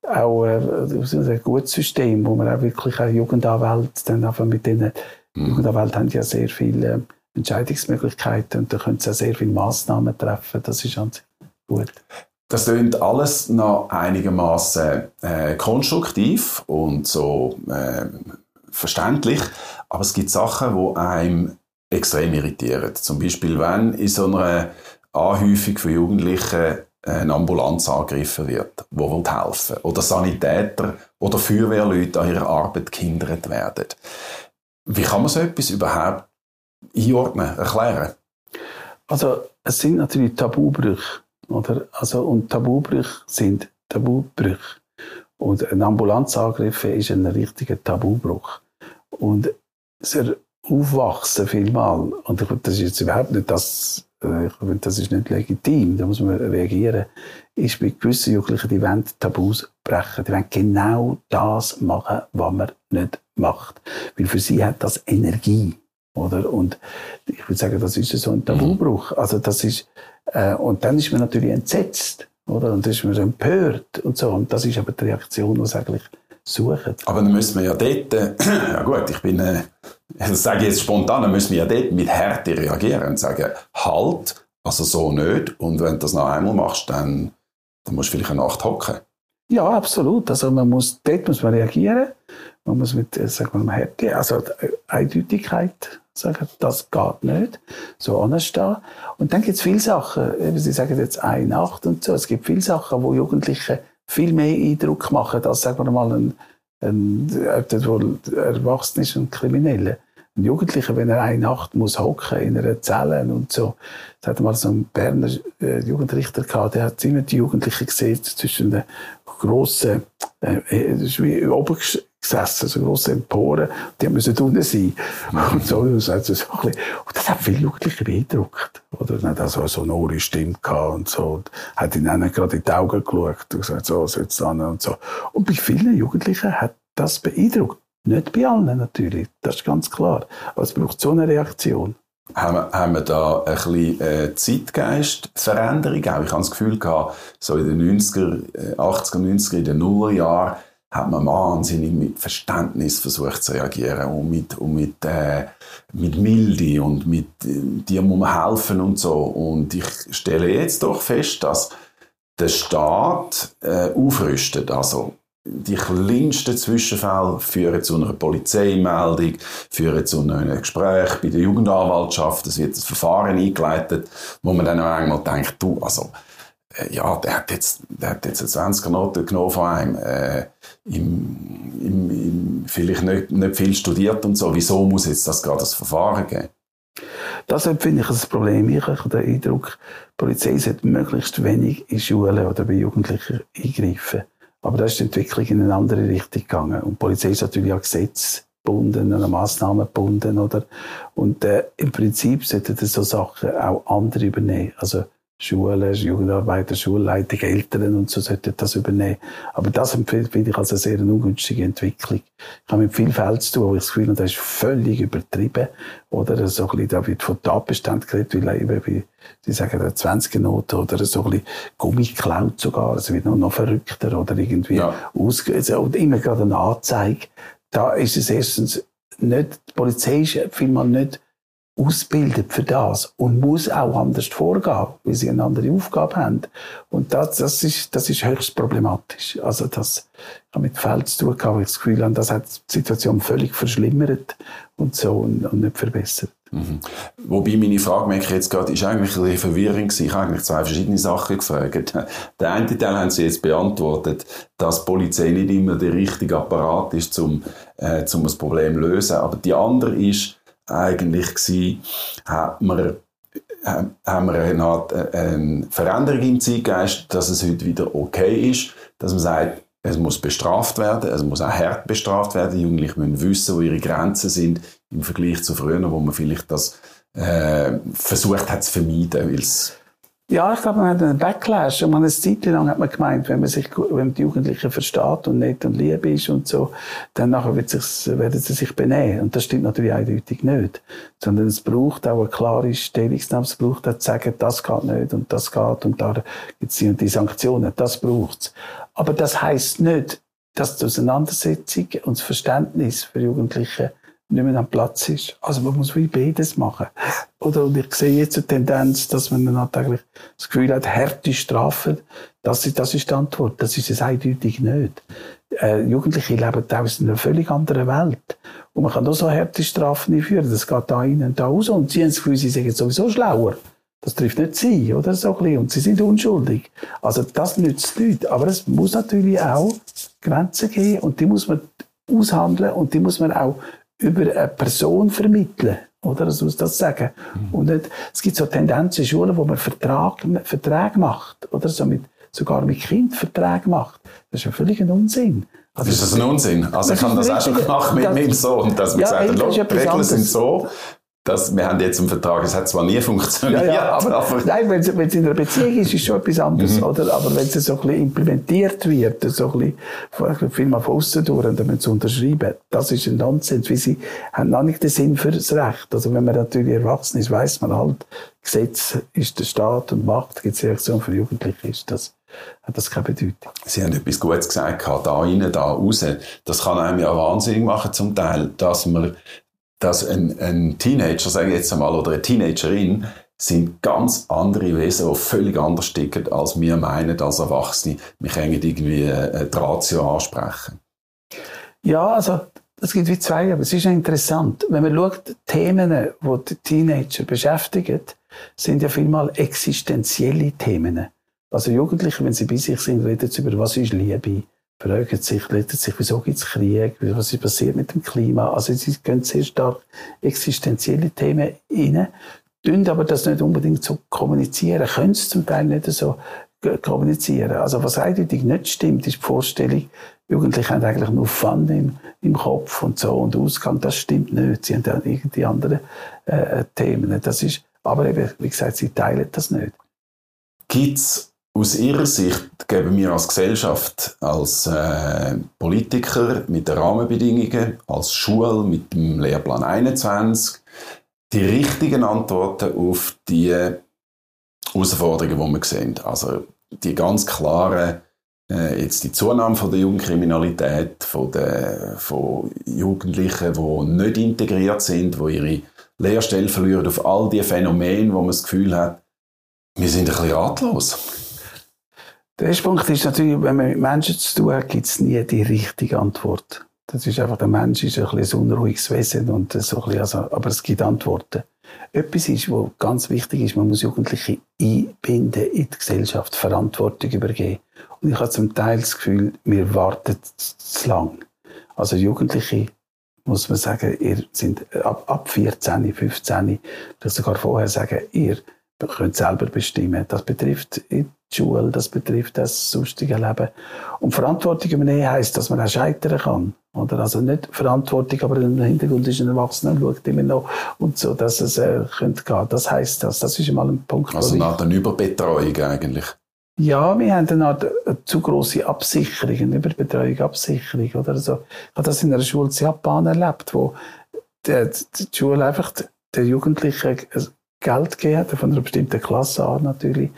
auch äh, ein gutes System, wo wir auch wirklich eine Jugendanwälte dann einfach mit denen mhm. Jugendanwälte haben ja sehr viel äh, Entscheidungsmöglichkeiten und da können sie auch sehr viele Massnahmen treffen. Das ist an gut. Das klingt alles noch einigermaßen äh, konstruktiv und so äh, verständlich, aber es gibt Sachen, die einem extrem irritieren. Zum Beispiel, wenn in so einer Anhäufung von Jugendlichen eine Ambulanz angegriffen wird, wo will helfen oder Sanitäter oder Feuerwehrleute an ihrer Arbeit gehindert werden. Wie kann man so etwas überhaupt einordnen, erklären? Also es sind natürlich Tabubrüche, oder? Also, und Tabubrüche sind Tabubrüche. Und ein Ambulanzangriff ist ein richtiger Tabubruch. Und das Aufwachsen vielmal, und das ist jetzt überhaupt nicht das, das ist nicht legitim, da muss man reagieren, ist bei gewissen Jugendlichen, die wollen Tabus brechen. Die wollen genau das machen, was man nicht macht. Weil für sie hat das Energie. Oder? Und ich würde sagen, das ist so ein Tabubruch. Also das ist, äh, und dann ist man natürlich entsetzt. Oder? Und dann ist man empört und so. Und das ist aber die Reaktion, die eigentlich suchen. Aber dann müssen wir ja dort, äh, ja gut, ich bin, äh, das sage ich jetzt spontan, dann müssen wir ja dort mit Härte reagieren und sagen, halt, also so nicht. Und wenn du das noch einmal machst, dann, dann musst du vielleicht eine Nacht hocken. Ja, absolut. Also man muss, dort muss man reagieren. Man muss mit, äh, sagen wir mal, Härte, also Eindeutigkeit sagen, das geht nicht, so anstehen. Und dann gibt es viele Sachen, Sie sagen jetzt eine Nacht und so, es gibt viele Sachen, wo Jugendliche viel mehr Eindruck machen, als, sagen wir mal, ein, ein, ein wohl erwachsen ist, ein Krimineller. Ein Jugendlicher, wenn er eine Nacht muss hocken in einer Zelle und so. Das hat mal so ein Berner äh, Jugendrichter gehabt, der hat immer die Jugendlichen gesehen zwischen den grossen, äh, äh wie gesessen, so grosse Emporen, die müssen unten sein. Und so, und so, so und das hat viele Jugendliche beeindruckt. Oder? Dann hat er so eine sonore Stimme gehabt und so, und hat ihnen gerade in die Augen geschaut und gesagt, so, sitzt an und so. Und bei vielen Jugendlichen hat das beeindruckt. Nicht bei allen natürlich, das ist ganz klar. Aber es braucht so eine Reaktion. Haben wir, haben wir da ein bisschen äh, Zeitgeistveränderung auch? Ich habe das Gefühl gehabt, so in den 90er, 80er, 90er, in den Nullerjahren, hat man wahnsinnig mit Verständnis versucht zu reagieren und mit, und mit, äh, mit Milde und mit äh, dir muss man helfen und so. Und ich stelle jetzt doch fest, dass der Staat äh, aufrüstet. Also die kleinsten Zwischenfälle führen zu einer Polizeimeldung, führen zu einem Gespräch bei der Jugendanwaltschaft. Es wird ein Verfahren eingeleitet, wo man dann auch einmal denkt, du, also ja, der hat jetzt, der hat jetzt eine 20er Note genommen von einem, äh, im, im, im, vielleicht nicht, nicht viel studiert und so. Wieso muss jetzt das gerade das Verfahren geben? das finde ich ein Problem. Ich habe den Eindruck, die Polizei sollte möglichst wenig in Schulen oder bei Jugendlichen eingreifen. Aber da ist die Entwicklung in eine andere Richtung gegangen. Und die Polizei ist natürlich auch gesetzgebunden, an Massnahmen gebunden, oder? Und, äh, im Prinzip sollten so Sachen auch andere übernehmen. Also, Schulen, Jugendarbeiter, Schulleitung, Eltern und so sollten das übernehmen. Aber das finde ich als eine sehr ungünstige Entwicklung. Ich habe mit viel Feld zu tun, wo ich das Gefühl habe, das ist völlig übertrieben. Oder so ein bisschen, da wird von Tatbestand geredet, weil eben, wie, Sie sagen, eine 20 Note oder so ein bisschen Gummi geklaut sogar. Es wird noch, noch verrückter oder irgendwie ja. ausge, also, und immer gerade eine Anzeige. Da ist es erstens nicht, die Polizei ist vielmal nicht ausbildet für das und muss auch anders vorgehen, weil sie eine andere Aufgabe haben. Und das, das, ist, das ist höchst problematisch. Also das hat mit Feld zu tun gehabt, ich das Gefühl habe, das hat die Situation völlig verschlimmert und so und, und nicht verbessert. Mhm. Wobei meine Frage, merke ich jetzt gerade, ist eigentlich ein bisschen verwirrend gewesen. Ich habe eigentlich zwei verschiedene Sachen gefragt. Der eine Teil haben Sie jetzt beantwortet, dass die Polizei nicht immer der richtige Apparat ist, um, äh, um das Problem zu lösen. Aber die andere ist, eigentlich gewesen, hat man haben wir eine, äh, eine Veränderung im Zeitgeist, dass es heute wieder okay ist, dass man sagt, es muss bestraft werden, es muss auch hart bestraft werden. Die Jugendlichen müssen wissen, wo ihre Grenzen sind im Vergleich zu früher, wo man vielleicht das äh, versucht hat zu vermeiden, weil es ja, ich glaube, man hat einen Backlash. Und man eine Zeit lang hat man gemeint, wenn man sich, wenn man die Jugendlichen versteht und nett und lieb ist und so, dann nachher wird sich, werden sie sich benehmen. Und das stimmt natürlich eindeutig nicht. Sondern es braucht auch eine klare Stellungnahme. Es braucht auch zu sagen, das geht nicht und das geht und da gibt es die und die Sanktionen. Das braucht's. Aber das heisst nicht, dass die Auseinandersetzung und das Verständnis für Jugendliche nicht mehr am Platz ist. Also man muss wie beides machen. Oder, und ich sehe jetzt eine Tendenz, dass man dann eigentlich das Gefühl hat, harte Strafen, das ist, das ist die Antwort. Das ist es eindeutig nicht. Äh, Jugendliche leben aus einer völlig anderen Welt. Und man kann auch so harte Strafen einführen. Das geht da rein und da raus. Und sie haben das Gefühl, sie sind sowieso schlauer. Das trifft nicht sie, oder? So ein. Und sie sind unschuldig. Also, das nützt nichts. Aber es muss natürlich auch Grenzen geben. Und die muss man aushandeln. Und die muss man auch über eine Person vermitteln. Oder? Das muss das sagen. Mhm. Und nicht, es gibt so Tendenzen in Schulen, wo man Vertrag, Verträge macht. Oder so mit, sogar mit Kind Verträge macht. Das ist ja völlig ein Unsinn. Also, ist das ein Unsinn? Also, ich habe das auch schon gemacht mit meinem Sohn, dass wir ja, gesagt haben, die Regeln sind so, das, wir haben jetzt einen Vertrag, es hat zwar nie funktioniert. Ja, ja, aber, aber nein, wenn es, in einer Beziehung ist, ist es schon etwas anderes, mhm. oder? Aber wenn es so ein bisschen implementiert wird, so ein bisschen, viel mal von außen durch, und dann sie unterschreiben, das ist ein Nonsens, weil sie haben noch nicht den Sinn für das Recht. Also wenn man natürlich erwachsen ist, weiß man halt, Gesetz ist der Staat und Macht, gibt es Reaktion für Jugendliche, ist das, hat das keine Bedeutung. Sie haben etwas Gutes gesagt, da rein, da raus. Das kann einem ja wahnsinnig machen zum Teil, dass man dass ein, ein Teenager, sage ich jetzt einmal, oder eine Teenagerin, sind ganz andere Wesen, die völlig anders ticken, als wir meinen als Erwachsene. Wir können irgendwie eine Ratio ansprechen. Ja, also es gibt wie zwei, aber es ist interessant. Wenn man schaut, Themen, die die Teenager beschäftigen, sind ja vielmal existenzielle Themen. Also Jugendliche, wenn sie bei sich sind, reden sie über, was ist Liebe, fragen sich, sich, wieso gibt es Krieg, was ist passiert mit dem Klima. Also sie gehen sehr stark existenzielle Themen rein, tun aber das nicht unbedingt so kommunizieren, können es zum Teil nicht so kommunizieren. Also was eindeutig nicht stimmt, ist die Vorstellung, Jugendliche haben eigentlich nur Fun im, im Kopf und so und Ausgang. Das stimmt nicht. Sie haben dann irgendwie andere äh, Themen. Das ist, aber eben, wie gesagt, sie teilen das nicht. Gibt's aus Ihrer Sicht geben wir als Gesellschaft, als äh, Politiker mit den Rahmenbedingungen, als Schule mit dem Lehrplan 21 die richtigen Antworten auf die Herausforderungen, die wir sehen. Also die ganz klaren, äh, jetzt die Zunahme von der Jugendkriminalität, von, der, von Jugendlichen, die nicht integriert sind, die ihre Lehrstelle verlieren, auf all die Phänomene, wo man das Gefühl hat, wir sind ein bisschen ratlos. Der erste Punkt ist natürlich, wenn man mit Menschen zu tun hat, gibt es nie die richtige Antwort. Das ist einfach, der Mensch ist ein, bisschen ein unruhiges Wesen und so ein bisschen, also, aber es gibt Antworten. Etwas ist, was ganz wichtig ist, man muss Jugendliche einbinden in die Gesellschaft, Verantwortung übergeben. Und ich habe zum Teil das Gefühl, wir warten zu lang. Also Jugendliche muss man sagen, ihr sind ab, ab 14, 15, vielleicht sogar vorher sagen, ihr könnt selber bestimmen. Das betrifft die Schule, das betrifft das sonstige Leben. Und Verantwortung übernehmen heisst, dass man auch scheitern kann. Oder? Also nicht Verantwortung, aber im Hintergrund ist ein Erwachsener und schaut immer noch und so, dass es äh, könnte gehen. Das heisst das. Das ist mal ein Punkt. Also nach der Überbetreuung eigentlich. Ja, wir haben eine Art eine zu grosse Absicherung, eine Überbetreuung, Absicherung. Oder? Also, ich habe das in einer Schule in Japan erlebt, wo die, die Schule einfach den Jugendlichen Geld gegeben hat, von einer bestimmten Klasse an natürlich,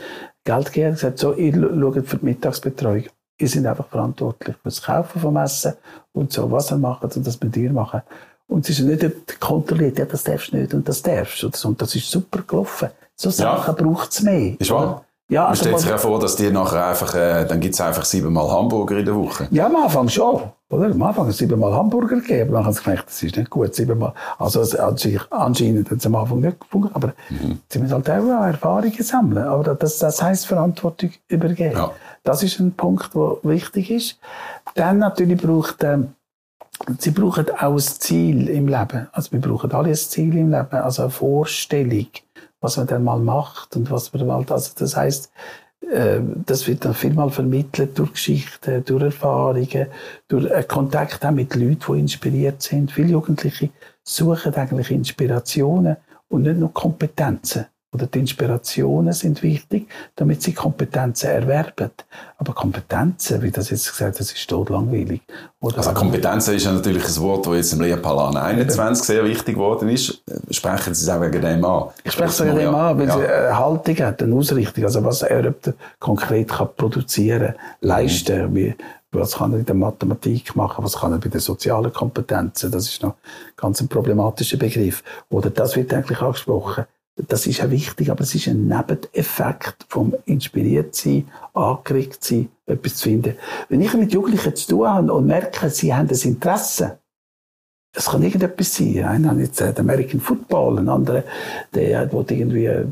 Geld gegeben hat, gesagt, so, ihr schaut für die Mittagsbetreuung. Ihr seid einfach verantwortlich für das Kaufen vom Essen und so, was ihr macht und das mit ihr machen. Und es ist nicht kontrolliert, ja, das darfst du nicht und das darfst du. Und das ist super gelaufen. So Sachen ja. braucht es mehr. Ist wahr? Ja, also man stellt sich ja vor, dass die nachher einfach, äh, dann gibt es einfach siebenmal Hamburger in der Woche. Ja, am Anfang schon. Oder? Am Anfang hat es siebenmal Hamburger gegeben, aber dann haben sie gemerkt, das ist nicht gut, siebenmal. Also, anscheinend hat es am Anfang nicht gefunden, aber mhm. sie müssen halt auch Erfahrungen sammeln. Aber das, das heisst Verantwortung übergeben. Ja. Das ist ein Punkt, der wichtig ist. Dann natürlich braucht, ähm, sie brauchen auch ein Ziel im Leben. Also wir brauchen alle ein Ziel im Leben, also eine Vorstellung was man dann mal macht und was man halt, also das heißt, äh, das wird dann vielmal vermittelt durch Geschichten, durch Erfahrungen, durch Kontakt auch mit Leuten, die inspiriert sind. Viele Jugendliche suchen eigentlich Inspirationen und nicht nur Kompetenzen oder die Inspirationen sind wichtig, damit sie Kompetenzen erwerben. Aber Kompetenzen, wie das jetzt gesagt das ist totlangweilig. Oder also Kompetenzen ist ja natürlich ein Wort, das jetzt im Lehrplan 21 sehr wichtig geworden ist. Sprechen Sie es auch wegen dem an? Ich spreche es wegen dem an, weil ja. sie eine Haltung hat, eine Ausrichtung, also was er konkret kann produzieren, leisten, mhm. wie, was kann er in der Mathematik machen, was kann er bei den sozialen Kompetenzen, das ist noch ganz ein problematischer Begriff. Oder das wird eigentlich angesprochen das ist ja wichtig, aber es ist ein Nebeneffekt vom inspiriert sein, angeregt sein, etwas zu finden. Wenn ich mit Jugendlichen zu tun habe und merke, sie haben das Interesse, es kann irgendetwas sein. Einer hat jetzt den American Football, ein anderer, der will irgendwie äh,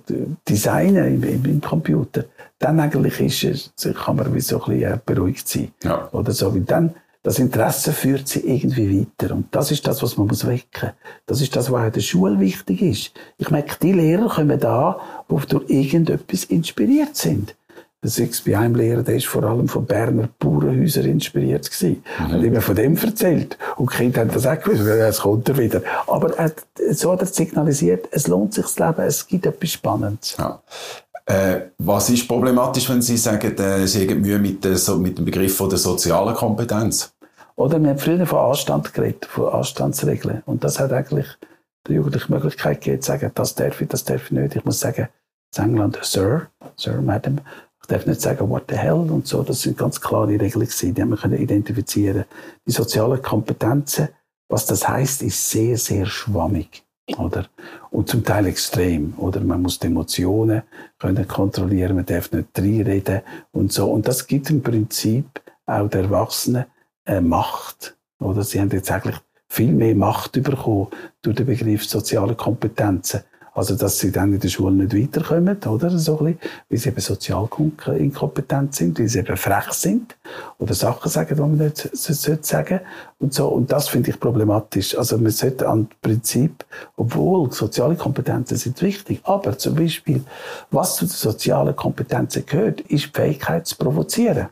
designen im, im, im Computer. Dann eigentlich ist es, kann man wie so ein bisschen äh, beruhigt sein. Ja. Oder so, weil dann das Interesse führt sie irgendwie weiter. Und das ist das, was man muss wecken. Das ist das, was in der Schule wichtig ist. Ich merke, die Lehrer kommen da, die durch irgendetwas inspiriert sind. Das ist bei einem Lehrer, der ist vor allem von Berner Bauernhäusern inspiriert gewesen. Mhm. Hat immer von dem erzählt. Und die Kinder haben das auch gewusst, es kommt er wieder. Aber er, so hat er signalisiert, es lohnt sich das Leben, es gibt etwas Spannendes. Ja. Äh, was ist problematisch, wenn Sie sagen, äh, Sie haben Mühe mit, der, so, mit dem Begriff von der sozialen Kompetenz? Oder wir haben früher von Anstand geredet, von Anstandsregeln. Und das hat eigentlich der Jugendliche die Möglichkeit gegeben, zu sagen, das darf ich, das darf ich nicht. Ich muss sagen, in England, Sir, Sir, Madam, ich darf nicht sagen, what the hell und so. Das sind ganz klare Regeln gewesen, die haben wir identifizieren. Die sozialen Kompetenzen, was das heißt, ist sehr, sehr schwammig oder? Und zum Teil extrem, oder? Man muss die Emotionen können kontrollieren, man darf nicht reinreden und so. Und das gibt im Prinzip auch der Erwachsenen äh, Macht, oder? Sie haben jetzt eigentlich viel mehr Macht bekommen durch den Begriff soziale Kompetenzen. Also, dass sie dann in der Schule nicht weiterkommen, oder? So ein bisschen, weil sie eben sozial inkompetent sind, weil sie eben frech sind oder Sachen sagen, die man nicht sollte sagen und so. Und das finde ich problematisch. Also, man sollte an Prinzip, obwohl soziale Kompetenzen sind wichtig, aber zum Beispiel, was zu den sozialen Kompetenzen gehört, ist die Fähigkeit zu provozieren.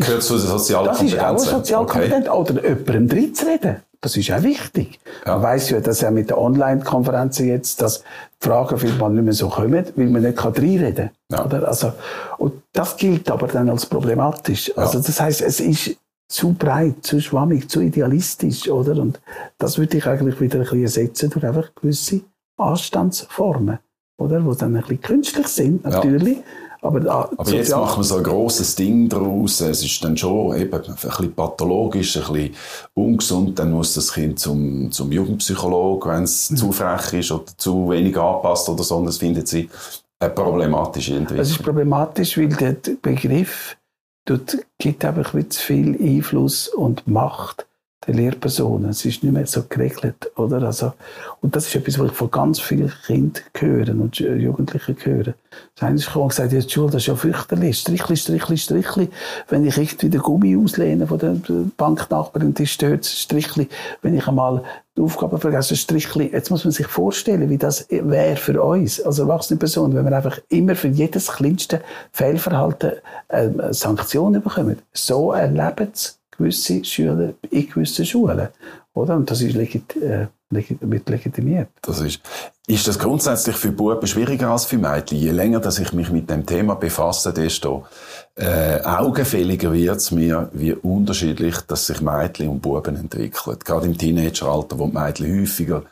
Gehört zu den sozialen das ist auch sozial okay. Oder jemandem drin zu reden. Das ist auch wichtig. Ja. Man weiss ja, dass auch mit den Online-Konferenzen jetzt, dass die Fragen vielmal nicht mehr so kommen, weil man nicht reinreden kann. Ja. Also, und das gilt aber dann als problematisch. Also, das heißt, es ist zu breit, zu schwammig, zu idealistisch, oder? Und das würde ich eigentlich wieder ein bisschen ersetzen durch einfach gewisse Anstandsformen, oder? Die dann ein bisschen künstlich sind, natürlich. Ja. Aber, ah, Aber jetzt macht man so ein grosses Ding daraus. Es ist dann schon eben ein bisschen pathologisch, ein bisschen ungesund. Dann muss das Kind zum, zum Jugendpsychologen, wenn es mhm. zu frech ist oder zu wenig anpasst oder so. Und das findet sie eine problematische Entwicklung. Es ist problematisch, weil der Begriff dort gibt einfach zu viel Einfluss und Macht der Lehrpersonen. Es ist nicht mehr so geregelt, oder? Also, und das ist etwas, was ich von ganz vielen Kindern höre und Jugendlichen höre. Das eine ist und gesagt, ja, die Schule, das ist ja fürchterlich. Strichli, Strichli, Strichli. Wenn ich irgendwie den Gummi auslehne von der Banknachbarin, die stört Strichli. Wenn ich einmal die Aufgabe vergesse, Strichli. Jetzt muss man sich vorstellen, wie das wäre für uns als erwachsene Person, wenn wir einfach immer für jedes kleinste Fehlverhalten äh, Sanktionen bekommen. So erleben es gewisse Schüler in gewissen Schulen. Oder? Und das ist legit, äh, wird legitimiert. Das ist, ist das grundsätzlich für Buben schwieriger als für Mädchen? Je länger dass ich mich mit dem Thema befasse, desto äh, augenfälliger wird es mir, wie unterschiedlich dass sich Mädchen und Buben entwickeln. Gerade im Teenageralter, wo die Mädchen häufiger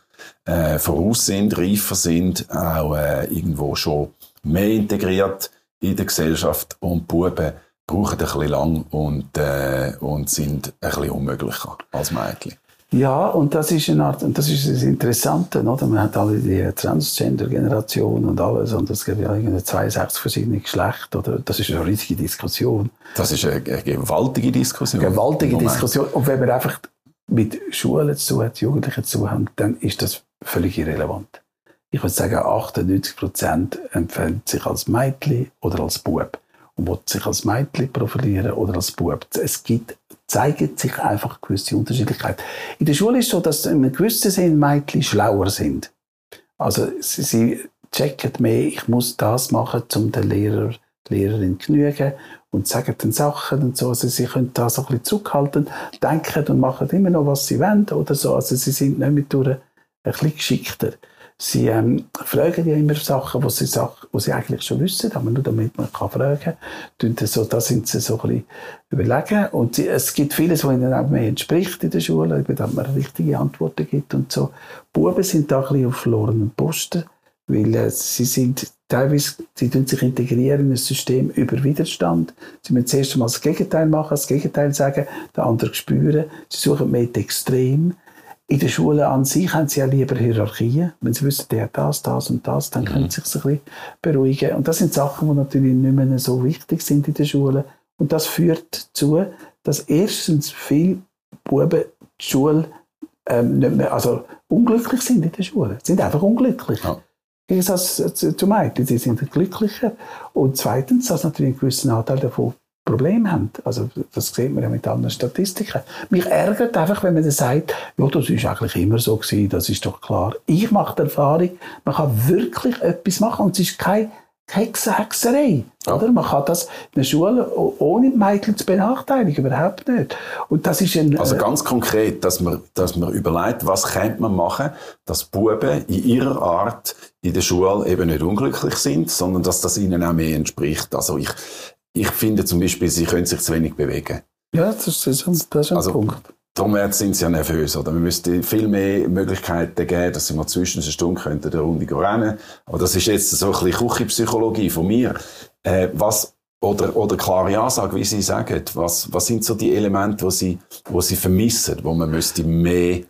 äh, voraus sind, reifer sind, auch äh, irgendwo schon mehr integriert in der Gesellschaft und Buben brauchen ein bisschen lang und, äh, und sind ein bisschen unmöglicher als Mädchen. Ja, und das ist eine Art, und das ist das Interessante, oder? Man hat alle die Transgender-Generation und alles, und es gibt ja irgendwie 62 verschiedene Geschlechter, oder? Das ist eine riesige Diskussion. Das ist eine, eine gewaltige Diskussion. Eine gewaltige Diskussion. Und wenn man einfach mit Schulen zu hat, Jugendlichen zu haben, dann ist das völlig irrelevant. Ich würde sagen, 98 Prozent empfinden sich als Mädchen oder als Bub und will sich als Mädchen profilieren oder als Bub. Es gibt, zeigen sich einfach gewisse Unterschiedlichkeiten. In der Schule ist es so, dass in einem gewissen Sinn Mädchen schlauer sind. Also sie, checken mehr, ich muss das machen, um den Lehrer, Lehrerin genügen und sagen dann Sachen und so. Also sie können da so ein bisschen zurückhalten, denken und machen immer noch, was sie wollen oder so. Also sie sind nicht mehr durch ein bisschen geschickter. Sie ähm, fragen ja immer Sachen, die sie, sie eigentlich schon wissen, aber nur damit man kann fragen kann. So, da sind sie so ein bisschen überlegen. Und sie, es gibt vieles, was ihnen auch mehr entspricht in der Schule, damit man richtige Antworten gibt und so. Buben sind da ein bisschen auf verlorenen Posten, weil äh, sie sind teilweise, sie tun sich integrieren in ein System über Widerstand. Sie müssen zuerst einmal das Gegenteil machen, das Gegenteil sagen, den anderen spüren. Sie suchen mehr die Extrem. In der Schule an sich haben sie ja lieber Hierarchien. Wenn sie wissen, der hat das, das und das, dann können mhm. sie sich ein bisschen beruhigen. Und das sind Sachen, die natürlich nicht mehr so wichtig sind in der Schule. Und das führt dazu, dass erstens viele Buben die Schule ähm, nicht mehr, also unglücklich sind in der Schule. Sie sind einfach unglücklich. Ja. Gegensatz zu Mädchen, sie sind glücklicher. Und zweitens, dass natürlich einen gewissen Anteil davon Problem haben. Also das sieht man ja mit anderen Statistiken. Mich ärgert einfach, wenn man dann sagt, ja, das ist eigentlich immer so gewesen, das ist doch klar. Ich mache die Erfahrung, man kann wirklich etwas machen und es ist keine Hexerei. Ja. Oder? Man kann das in der Schule ohne Mädchen zu benachteiligen, überhaupt nicht. Und das ist ein, also ganz konkret, dass man, dass man überlegt, was könnte man machen, dass Buben in ihrer Art in der Schule eben nicht unglücklich sind, sondern dass das ihnen auch mehr entspricht. Also ich, ich finde zum Beispiel, sie können sich zu wenig bewegen. Ja, das ist, das ist, ein also, Punkt. Darum sind sie ja nervös. Oder? Man müsste viel mehr Möglichkeiten geben, dass sie mal zwischen einer Stunde könnten eine Runde rennen Aber das ist jetzt so ein bisschen Küchenpsychologie von mir. Äh, was, oder, oder klare Ansage, wie Sie sagen. Was, was sind so die Elemente, die Sie, die Sie vermissen, wo man müsste mehr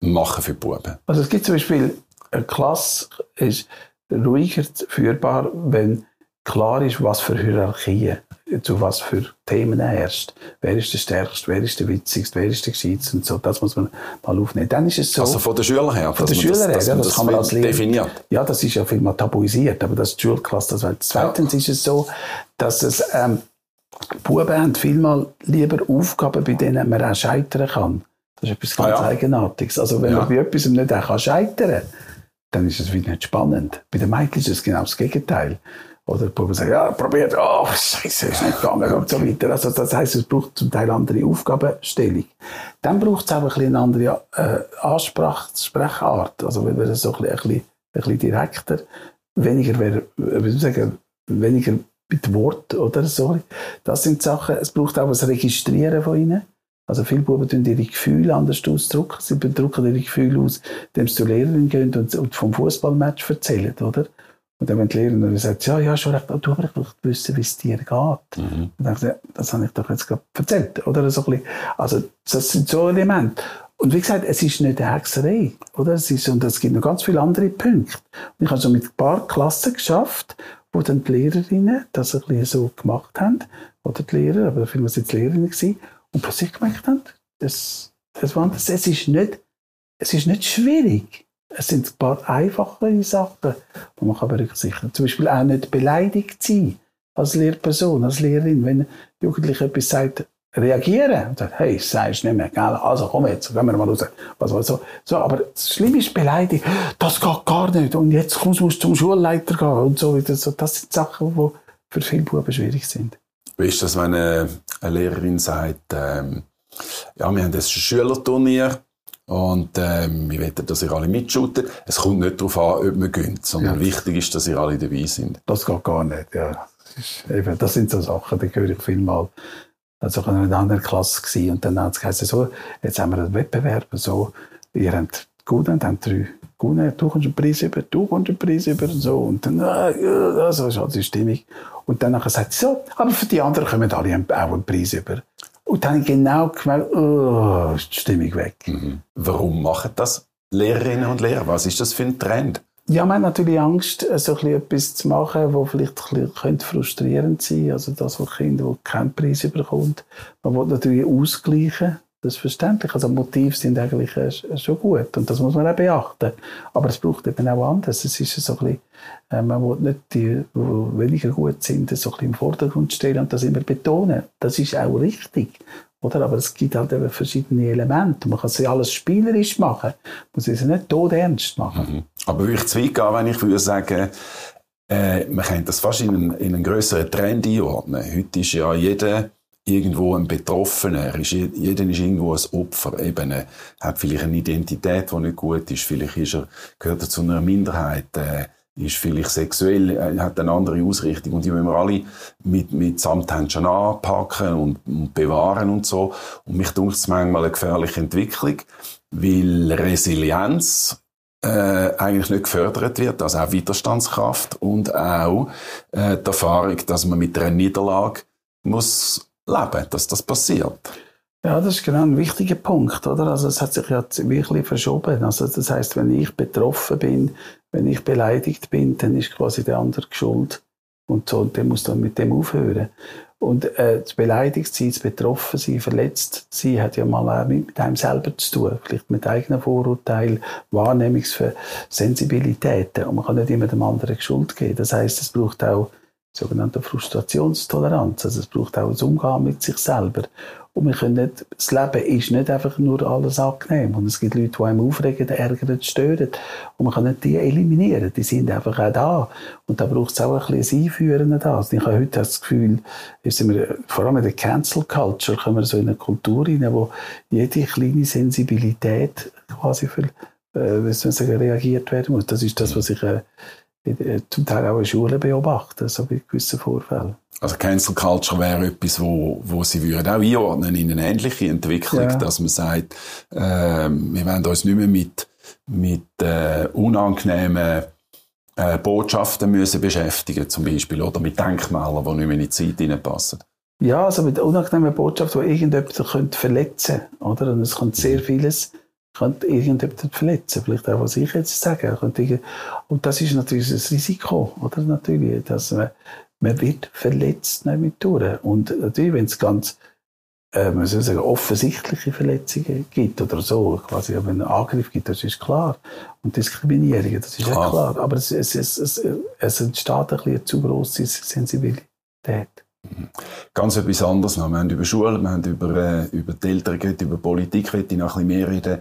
machen für die Buben? Also es gibt zum Beispiel, eine Klasse ist ruhiger führbar, wenn klar ist, was für Hierarchien, zu was für Themen herrscht. Wer ist der Stärkste, wer ist der Witzigste, wer ist der Gescheitste und so. Das muss man mal aufnehmen. Dann ist es so. Also von den Schülern her? Von den Schülern her, ja, das, das kann man als Lehrer. definiert. Ja, das ist ja vielmal tabuisiert, aber das ist die Schulklasse. Das Zweitens ja. ist es so, dass es, ähm, Buben haben vielmal lieber Aufgaben, bei denen man auch scheitern kann. Das ist etwas ganz ah, ja. Eigenartiges. Also wenn ja. man bei etwas nicht auch scheitern kann, dann ist es wieder nicht spannend. Bei den Mädchen ist es genau das Gegenteil. Oder die Buben sagen, ja, probiert, oh, scheiße, ist nicht gegangen und so weiter. Also, das heisst, es braucht zum Teil andere Aufgabenstellung. Dann braucht es auch eine andere äh, Ansprechart. Also, wenn wir so ein bisschen, ein bisschen, direkter, weniger, wie soll ich sagen, weniger mit Wort oder so. Das sind Sachen, es braucht auch das Registrieren von ihnen. Also viele Buben tun ihre Gefühle anders ausdrücken. Sie drücken ihre Gefühle aus, indem sie zur Lehrerin gehen und vom Fußballmatch erzählen, oder? Und dann, wenn die Lehrerin sagt, ja, ja, schon recht, du aber ich will wissen, wie es dir geht. Mhm. Und dann ich, das habe ich doch jetzt gerade erzählt, oder? So ein bisschen. Also, das sind so Elemente. Und wie gesagt, es ist nicht eine Hexerei, oder? Es ist, und es gibt noch ganz viele andere Punkte. Und ich habe so mit ein paar Klassen geschafft, wo dann die Lehrerinnen das ein bisschen so gemacht haben, oder die Lehrer, aber vielmehr sind es Lehrerinnen gewesen, und plötzlich gemerkt haben, das, das Wanders, es ist nicht, es ist nicht schwierig. Es sind ein paar einfachere Sachen, die man berücksichtigen kann. Zum Beispiel auch nicht beleidigt sein als Lehrperson, als Lehrerin. Wenn ein Jugendlicher etwas sagt, reagieren und sagen, hey, sagst nicht mehr, gell? Also komm jetzt, gehen wir mal raus. Was, so. so, aber das Schlimme ist beleidigt, das geht gar nicht und jetzt kommst du zum Schulleiter gehen und so. Das, das sind Sachen, die für viele Buben schwierig sind. Wie ist das, wenn eine, eine Lehrerin sagt, ähm, ja, wir haben das Schülerturnier und ähm, wir wollen, dass ihr alle mitschootet. Es kommt nicht darauf an, ob man gönnt, sondern ja. wichtig ist, dass ihr alle dabei sind. Das geht gar nicht, ja. Das, ist eben, das sind so Sachen, die höre ich vielmal das war in einer anderen Klasse gewesen. Und dann hat es gesagt, so, jetzt haben wir einen Wettbewerb, so, ihr habt gewonnen, dann drei gewonnen, du kommst einen Preis über, du kommst einen Preis über, und so. Und dann, äh, so ist halt die Stimmung. Und dann sagt sie, so, aber für die anderen kommen alle auch einen Preis über. Und dann habe ich genau gemerkt, oh, ist die Stimmung weg. Mhm. Warum machen das Lehrerinnen und Lehrer? Was ist das für ein Trend? Ja, man hat natürlich Angst, äh, so etwas zu machen, was vielleicht ein frustrierend sein könnte. Also das, was Kinder, die keinen Preis bekommt. Man will natürlich ausgleichen. Das ist verständlich. Also Motive sind eigentlich äh, schon gut. Und das muss man auch beachten. Aber es braucht eben auch anders. Es ist so ein bisschen, äh, man will nicht die, die weniger gut sind, so ein bisschen im Vordergrund stellen und das immer betonen. Das ist auch richtig. Oder? Aber es gibt halt eben verschiedene Elemente. Man kann sie alles spielerisch machen, man muss sie nicht tot ernst machen. Mhm. Aber würde ich zu weit gehen, wenn ich würde sagen, äh, man könnte das fast in einen, in einen grösseren Trend einordnen. Heute ist ja jeder irgendwo ein Betroffener, ist, jeder ist irgendwo ein Opfer, eben, äh, hat vielleicht eine Identität, die nicht gut ist, vielleicht ist er, gehört er zu einer Minderheit, äh, ist vielleicht sexuell, äh, hat eine andere Ausrichtung. Und die müssen wir alle mit, mit Samthändchen anpacken und, und, bewahren und so. Und mich denkt es manchmal eine gefährliche Entwicklung, weil Resilienz äh, eigentlich nicht gefördert wird, also auch Widerstandskraft und auch äh, die Erfahrung, dass man mit einer Niederlage muss leben, dass das passiert. Ja, das ist genau ein wichtiger Punkt, oder? Also es hat sich ja wirklich verschoben. Also das heißt, wenn ich betroffen bin, wenn ich beleidigt bin, dann ist quasi der andere schuld und so, und der muss dann mit dem aufhören. Und äh, beleidigt sein, betroffen sein, verletzt sein, hat ja mal auch mit einem selber zu tun. Vielleicht mit eigenen Vorurteilen, Wahrnehmungssensibilitäten. Und man kann nicht immer dem anderen Schuld geben. Das heißt, es braucht auch sogenannte Frustrationstoleranz. Also es braucht auch ein Umgehen mit sich selber. Und wir können nicht, das Leben ist nicht einfach nur alles angenehm. Und es gibt Leute, die einem aufregen, ärgern, stören. Und man kann nicht die eliminieren. Die sind einfach auch da. Und da braucht es auch ein bisschen ein Einführen da. Also ich habe heute das Gefühl, sind wir, vor allem in der Cancel Culture, kommen wir so in eine Kultur rein, wo jede kleine Sensibilität quasi für, äh, sagen, reagiert werden muss. Das ist das, was ich, äh, zum Teil auch in Schulen beobachten, so bei gewissen Vorfällen. Also Cancel Culture wäre etwas, wo, wo Sie würden auch einordnen in eine ähnliche Entwicklung, ja. dass man sagt, äh, wir wollen uns nicht mehr mit, mit äh, unangenehmen äh, Botschaften müssen beschäftigen zum Beispiel, oder mit Denkmälern, die nicht mehr in die Zeit hineinpassen. Ja, also mit unangenehmen Botschaften, die irgendjemand verletzen könnte, oder? Und es kommt sehr mhm. vieles könnte irgendjemand verletzen, vielleicht auch, was ich jetzt sage. Und das ist natürlich ein Risiko, oder? Natürlich, dass man, man wird verletzt mit durch. Und natürlich, wenn es ganz, äh, man soll sagen, offensichtliche Verletzungen gibt oder so, quasi, wenn es einen Angriff gibt, das ist klar. Und Diskriminierungen, das ist ja klar. Aber es, es, es, es entsteht ein bisschen eine zu grosse Sensibilität. Ganz etwas anderes noch. Wir haben über Schule, wir haben über, äh, über die Eltern geredet, über Politik, ich noch ein bisschen mehr reden.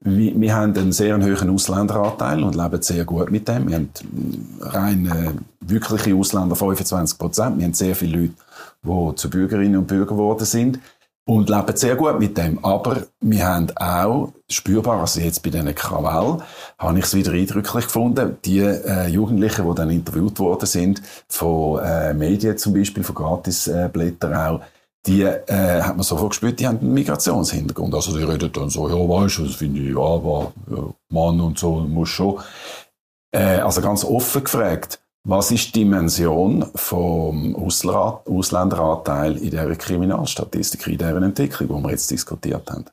Wir, wir haben einen sehr hohen Ausländeranteil und leben sehr gut mit dem. Wir haben rein äh, wirkliche Ausländer 25 Prozent. Wir haben sehr viele Leute, die zu Bürgerinnen und Bürgern geworden sind und leben sehr gut mit dem. Aber wir haben auch spürbar, also jetzt bei diesen Krawall, habe ich es wieder eindrücklich gefunden, die äh, Jugendlichen, die dann interviewt worden sind, von äh, Medien zum Beispiel, von Gratisblättern äh, auch, die äh, hat man sofort gespürt, die haben einen Migrationshintergrund. Also die reden dann so, ja, weißt du, das finde ich, ja, aber ja, Mann und so muss schon. Äh, also ganz offen gefragt, was ist die Dimension vom Ausländeranteil in dieser Kriminalstatistik, in dieser Entwicklung, die wir jetzt diskutiert haben?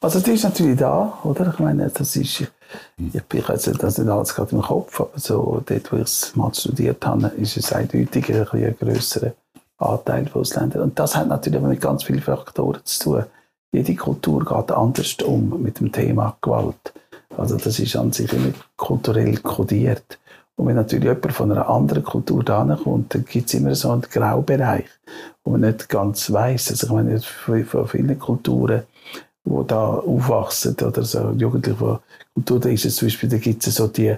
Also die ist natürlich da, oder? Ich meine, das ist, ich bin jetzt das nicht alles gerade im Kopf, aber so dort, wo ich es mal studiert habe, ist es eindeutig ein, ein grösserer Anteil von Ausländern. Und das hat natürlich mit ganz vielen Faktoren zu tun. jede Kultur geht anders um mit dem Thema Gewalt. Also das ist an sich immer kulturell kodiert. Und wenn natürlich jemand von einer anderen Kultur da kommt, dann gibt es immer so einen Graubereich, wo man nicht ganz weiß. Also ich meine, von vielen Kulturen, die da aufwachsen, oder so Jugendliche von Kultur, da ist es zum Beispiel, da gibt es so die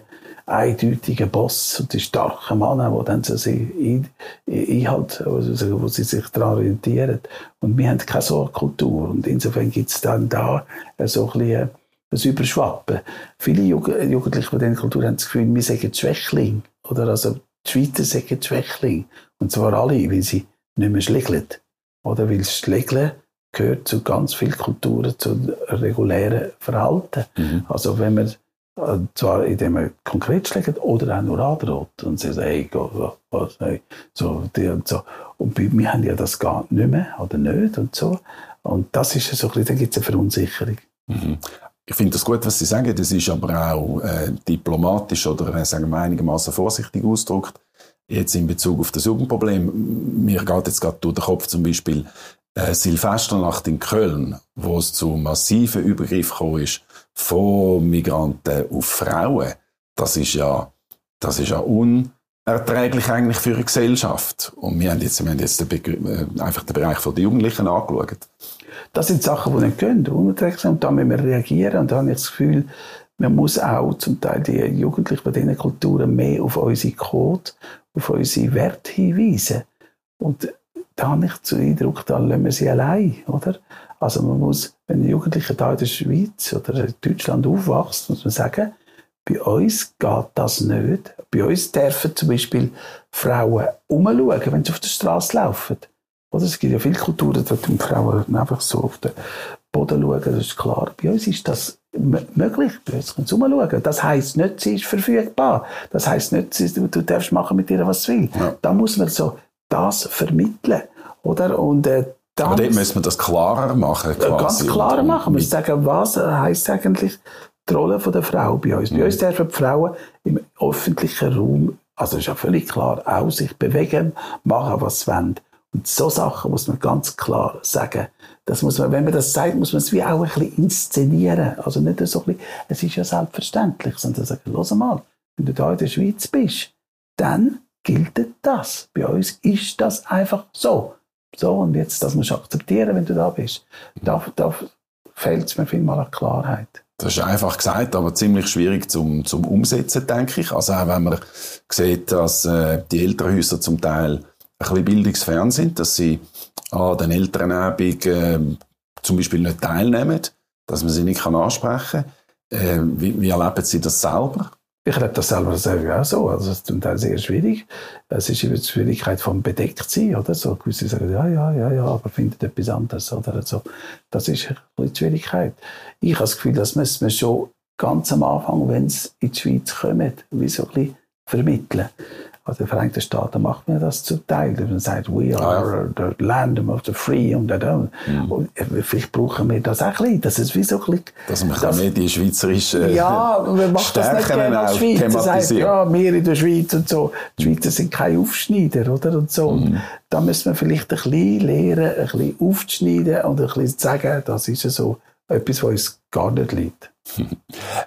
eindeutigen Boss und die starken Männer, die dann so einhalten, wo sie sich daran orientieren. Und wir haben keine so Kultur. Und insofern gibt es dann da so ein bisschen das Überschwappen. Viele Jugendliche von dieser Kultur haben das Gefühl, wir sagen Schwächling. Oder also die Schweizer sagen Schwächling. Und zwar alle, weil sie nicht mehr schlägeln. Oder weil Schlägeln gehört zu ganz vielen Kulturen, zu regulären Verhalten. Mhm. Also wenn man äh, zwar indem man konkret schlägt oder auch nur androht und sie sagt, hey, go, was, hey, so, die und so. Und bei mir haben ja das gar nicht mehr oder nicht und so. Und das ist so ein bisschen, da gibt es eine Verunsicherung. Mhm. Ich finde das gut, was Sie sagen. Das ist aber auch äh, diplomatisch oder äh, sagen wir einigermaßen vorsichtig ausgedrückt. Jetzt in Bezug auf das Jugendproblem. Mir geht jetzt gerade durch den Kopf zum Beispiel äh, Silvesternacht in Köln, wo es zu massiven Übergriffen gekommen ist von Migranten auf Frauen. Das ist ja, das ist ja unerträglich eigentlich für eine Gesellschaft. Und wir haben jetzt, wir haben jetzt den, äh, einfach den Bereich der Jugendlichen angeschaut. Das sind Sachen, die nicht gehen, unerträglich sind. Und da müssen wir reagieren. Und da habe ich das Gefühl, man muss auch zum Teil die Jugendlichen bei diesen Kulturen mehr auf unsere Code, auf unsere Werte hinweisen. Und da habe ich den Eindruck, da lassen wir sie allein, oder? Also man muss, wenn ein Jugendlicher da in der Schweiz oder in Deutschland aufwächst, muss man sagen, bei uns geht das nicht. Bei uns dürfen zum Beispiel Frauen umschauen, wenn sie auf der Straße laufen. Oder es gibt ja viele Kulturen, da tun Frauen einfach so auf den Boden schauen, das ist klar. Bei uns ist das möglich. Bei uns können sie umschauen. Das heisst nicht, sie ist verfügbar. Das heisst nicht, du, du darfst machen mit ihr, was du willst. Ja. Da muss man so das vermitteln. Oder? Und, äh, dann Aber dort müssen wir das klarer machen. Äh, quasi. Ganz klarer machen. Wir müssen sagen, was heisst eigentlich die Rolle der Frau bei uns. Mhm. Bei uns dürfen die Frauen im öffentlichen Raum, also ist ja völlig klar, auch sich bewegen, machen, was sie wollen. Und so Sachen muss man ganz klar sagen. Das muss man, wenn man das sagt, muss man es wie auch ein bisschen inszenieren. Also nicht so ein bisschen, es ist ja selbstverständlich, sondern sagen, los mal, wenn du da in der Schweiz bist, dann gilt das. Bei uns ist das einfach so. So, und jetzt, das musst du akzeptieren, wenn du da bist. Da, da fehlt es mir vielmal an Klarheit. Das ist einfach gesagt, aber ziemlich schwierig zum, zum Umsetzen, denke ich. Also auch wenn man sieht, dass äh, die Elternhäuser zum Teil ein bisschen bildungsfern sind, dass sie an den Elternabend äh, zum Beispiel nicht teilnehmen, dass man sie nicht ansprechen kann. Äh, wie, wie erleben Sie das selber? Ich erlebe das selber auch so. Also, es ist zum Teil sehr schwierig. Es ist eben die Schwierigkeit vom Bedecktsein, oder? So, gewisse sagen, ja, ja, ja, ja, aber findet etwas anderes, oder? So. Das ist ein die Schwierigkeit. Ich habe das Gefühl, das müssen wir schon ganz am Anfang, wenn es in die Schweiz kommt, wie so ein bisschen vermitteln. Also in den Vereinigten Staaten macht man das zum Teil. Man sagt, we are ah, ja. the land of the free und, und, mhm. und vielleicht brauchen wir das auch ein bisschen. Das ist wie so ein bisschen, Dass man das, die schweizerische Ja, man macht das nicht gerne als Schweiz. Man sagt, ja, wir in der Schweiz und so. Die Schweizer sind keine Aufschneider, oder? Und so. Mhm. da müssen wir vielleicht ein bisschen lernen, ein bisschen aufzuschneiden und ein bisschen sagen, das ist so etwas, was uns gar nicht liegt.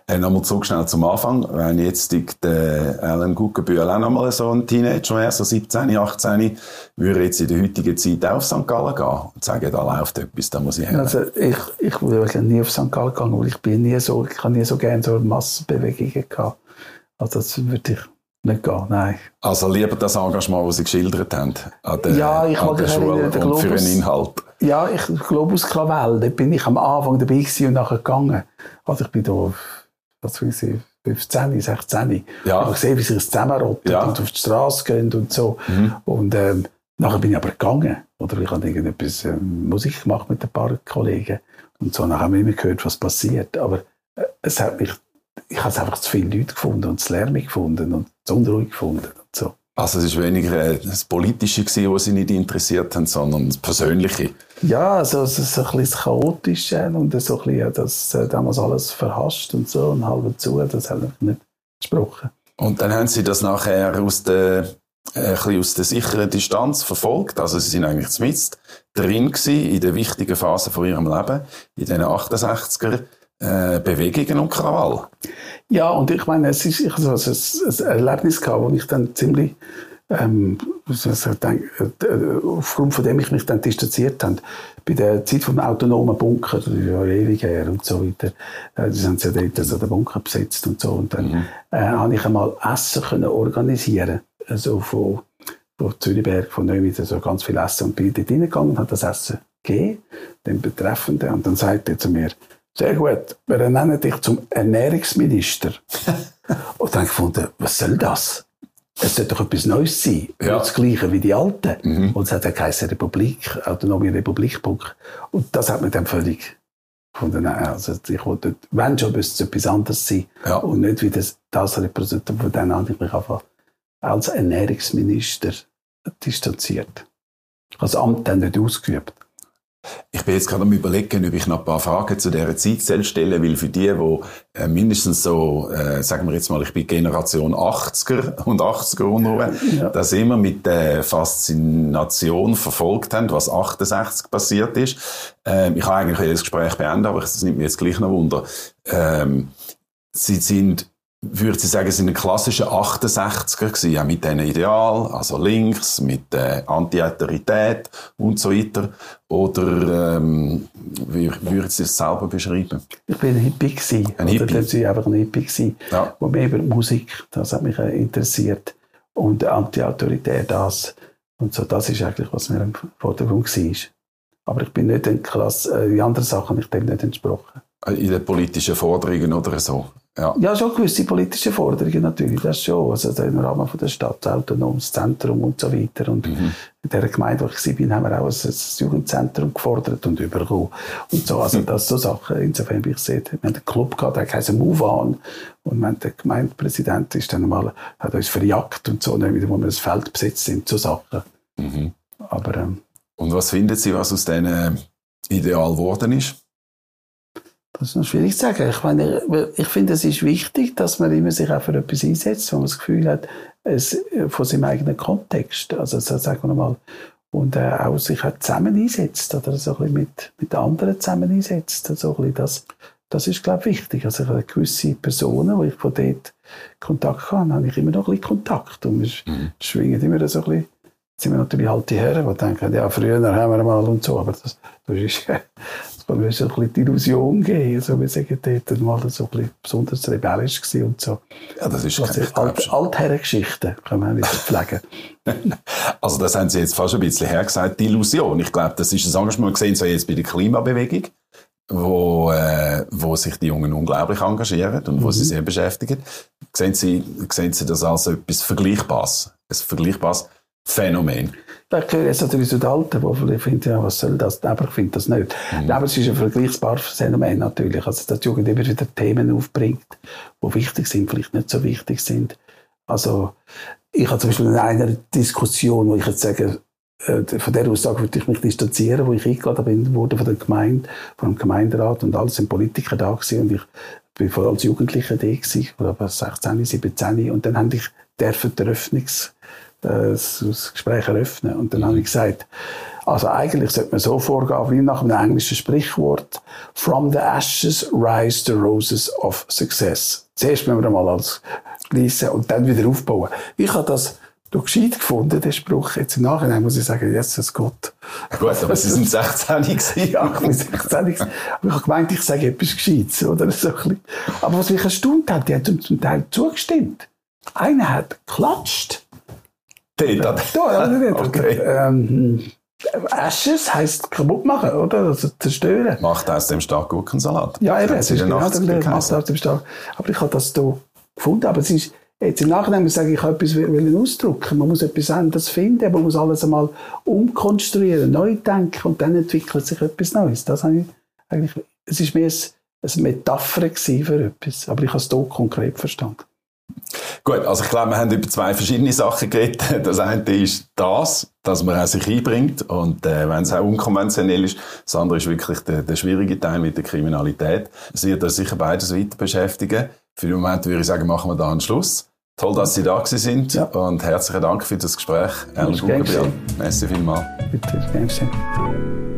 Äh, nochmal zurück schnell zum Anfang. Wenn jetzt der Alan Guggenbühl auch nochmal so ein Teenager wäre, so 17, 18, würde jetzt in der heutigen Zeit auch auf St. Gallen gehen und sagen, da läuft etwas, da muss ich hin. Also ich, ich würde nie auf St. Gallen gehen, weil ich bin nie so, ich habe nie so gerne so Massenbewegungen gehabt. Also das würde ich nicht gehen, nein. Also lieber das Engagement, das Sie geschildert haben, an der, ja, ich an der Schule und Globus, für einen Inhalt. Ja, ich, Globus Krawell, da bin ich am Anfang dabei und nachher gegangen. Also ich bin da, was weiß ich, 15, 16. Ja. Ich habe gesehen, wie sie es zusammenrotten ja. und auf die Straße gehen und so. Mhm. Und ähm, nachher bin ich aber gegangen. Oder ich habe irgendetwas ähm, Musik gemacht mit ein paar Kollegen. Und so nachher haben wir immer gehört, was passiert. Aber äh, es hat mich, ich habe es einfach zu viele Leute gefunden und zu lärmig gefunden und zu unruhig gefunden und so. Also es war weniger das Politische, gewesen, was Sie nicht interessiert haben, sondern das Persönliche. Ja, also es ist ein bisschen das Chaotische und so ein bisschen äh, damals alles verhasst und so und halb zu, das hat mich nicht gesprochen. Und dann haben Sie das nachher aus der äh, ein bisschen aus der sicheren Distanz verfolgt. Also sie sind eigentlich zumindest drin gewesen in der wichtigen Phase von ihrem Leben, in den 68er äh, Bewegungen und Krawall. Ja, und ich meine, es ist, ich also ein, ein Erlebnis gehabt, wo ich dann ziemlich ähm, äh, aufgrund von dem ich mich dann distanziert habe, bei der Zeit vom autonomen Bunker, das ist ja ewig her und so weiter, äh, die haben ja dort also den Bunker besetzt und so, und dann mhm. äh, habe ich einmal Essen können organisieren, also von, von Zürichberg, von Neuwied, also ganz viel Essen. Und bin dort reingegangen und habe das Essen gegeben, dem Betreffenden, und dann sagt er zu mir, sehr gut, wir nennen dich zum Ernährungsminister. und dann gefunden, was soll das? Es sollte doch etwas Neues sein. Ja. Das Gleiche wie die Alten. Mhm. Und es hat ja geheißen Republik, Autonome Republik. Und das hat mir dann völlig gefunden. Also ich wollte, wenn schon, müsste es etwas anderes sein. Ja. Und nicht wie das, das Repräsentant von denen habe ich mich einfach als Ernährungsminister distanziert. Ich habe das Amt dann nicht ausgeübt. Ich bin jetzt gerade am überlegen, ob ich noch ein paar Fragen zu dieser Zeit stellen weil für die, die äh, mindestens so, äh, sagen wir jetzt mal, ich bin Generation 80er und 80er Unruhe, ja. dass immer mit der Faszination verfolgt haben, was 68 passiert ist. Ähm, ich habe eigentlich das Gespräch beendet, aber das nimmt mir jetzt gleich noch Wunder. Ähm, Sie sind würde ich sagen, sind ein klassischer 68er gewesen, ja, mit diesen Ideal, also links, mit äh, Anti-Autorität und so weiter. Oder ähm, wie würden Sie es selber beschreiben? Ich bin ein Hippie gewesen. Ein Hippie? Oder ich einfach ein Hippie gewesen, ja. wo mehr über Musik, das hat mich äh, interessiert. Und Anti-Autorität, das. Und so, das ist eigentlich, was mir im Vordergrund war. Aber ich bin nicht in Klasse, äh, die anderen Sachen habe ich dem nicht entsprochen. In den politischen Forderungen oder so? Ja. ja, schon gewisse politische Forderungen natürlich, das schon. Also im Rahmen von der Stadt, autonomes Zentrum und so weiter. Und mhm. in der Gemeinde, wo ich war, haben wir auch ein, Jugendzentrum gefordert und überkommen. Und so, also das so Sachen. Insofern bin ich sehr, wir haben einen Club gehabt, der heisst Move On. Und der Gemeindepräsident ist dann mal, hat uns verjagt und so, nicht, wo wir das Feld besetzt sind, so Sachen. Mhm. Aber, ähm, und was finden Sie, was aus diesen Ideal geworden ist? Das ist noch schwierig zu sagen. Ich, meine, ich finde, es ist wichtig, dass man immer sich auch für etwas einsetzt, wo man das Gefühl hat, es, äh, von seinem eigenen Kontext, also sagen wir mal, und äh, auch sich auch zusammen einsetzt oder so ein bisschen mit, mit anderen zusammen einsetzt. Also ein bisschen das, das ist, glaube ich, wichtig. Also gewisse Personen, die ich von dort Kontakt habe, habe ich immer noch ein bisschen Kontakt und wir mhm. schwingen immer so ein bisschen sind wir natürlich alte Herren, die denken, ja, früher haben wir mal und so, aber das, das ist, man muss ein bisschen die Illusion geben, so wie sagen, dort mal so ein bisschen besonders rebellisch gewesen und so. Ja, das ist also, Alt, Altherrengeschichten kann man wieder pflegen. also das haben Sie jetzt fast ein bisschen hergesagt, die Illusion. Ich glaube, das ist ein Engagement gesehen, so jetzt bei der Klimabewegung, wo, äh, wo sich die Jungen unglaublich engagieren und wo mhm. sie sehr beschäftigen. Sehen Sie, sehen Sie das als etwas Vergleichbares? Ein vergleichbares Phänomen? Da gehören jetzt natürlich zu den Alten, die vielleicht finden, ja, was soll das? Aber ich finde das nicht. Mhm. Aber es ist ein vergleichbares Phänomen natürlich. Also, dass die Jugend immer wieder Themen aufbringt, die wichtig sind, vielleicht nicht so wichtig sind. Also, ich habe zum Beispiel in einer Diskussion, wo ich jetzt sage, äh, von der Aussage würde ich mich distanzieren, wo ich eingeladen bin, wurde von der Gemeinde, vom Gemeinderat und alles sind Politiker da gewesen und ich bin vor allem als Jugendlicher da gewesen, oder 16, 17 und dann habe ich der Eröffnungs das, das Gespräch eröffnen. Und dann mhm. habe ich gesagt, also eigentlich sollte man so vorgehen, wie nach einem englischen Sprichwort, from the ashes rise the roses of success. Zuerst müssen wir mal alles schließen und dann wieder aufbauen. Ich habe das doch gescheit gefunden, den Spruch. Jetzt im Nachhinein muss ich sagen, jetzt ist Gott. Gut, aber Sie sind 16 gewesen. ja, ich bin 16 Aber ich habe gemeint, ich sage etwas Gescheites, oder so Aber was mich erstaunt hat, die haben zum Teil zugestimmt. Einer hat geklatscht. Täter. Ja, nicht. okay. Ähm, Ashes heisst kaputt machen, oder? Also zerstören. Macht aus dem Stark Gurkensalat. Ja, eben. Es ist genau macht aus dem Stark. Aber ich habe das hier gefunden. Aber es ist, jetzt im Nachhinein muss ich ich etwas ausdrücken. Man muss etwas anderes finden. Man muss alles einmal umkonstruieren, neu denken und dann entwickelt sich etwas Neues. Das habe ich eigentlich, es ist mehr ein, eine Metapher für etwas. Aber ich habe es hier konkret verstanden. Gut, also ich glaube, wir haben über zwei verschiedene Sachen geredet. Das eine ist das, dass man auch sich einbringt und äh, wenn es auch unkonventionell ist. Das andere ist wirklich der, der schwierige Teil mit der Kriminalität. Es wird uns sicher beides weiter beschäftigen. Für den Moment würde ich sagen, machen wir da einen Schluss. Toll, dass Sie da sind ja. und herzlichen Dank für das Gespräch, Alan Guggenbiel. Merci vielmals. Bitte, gern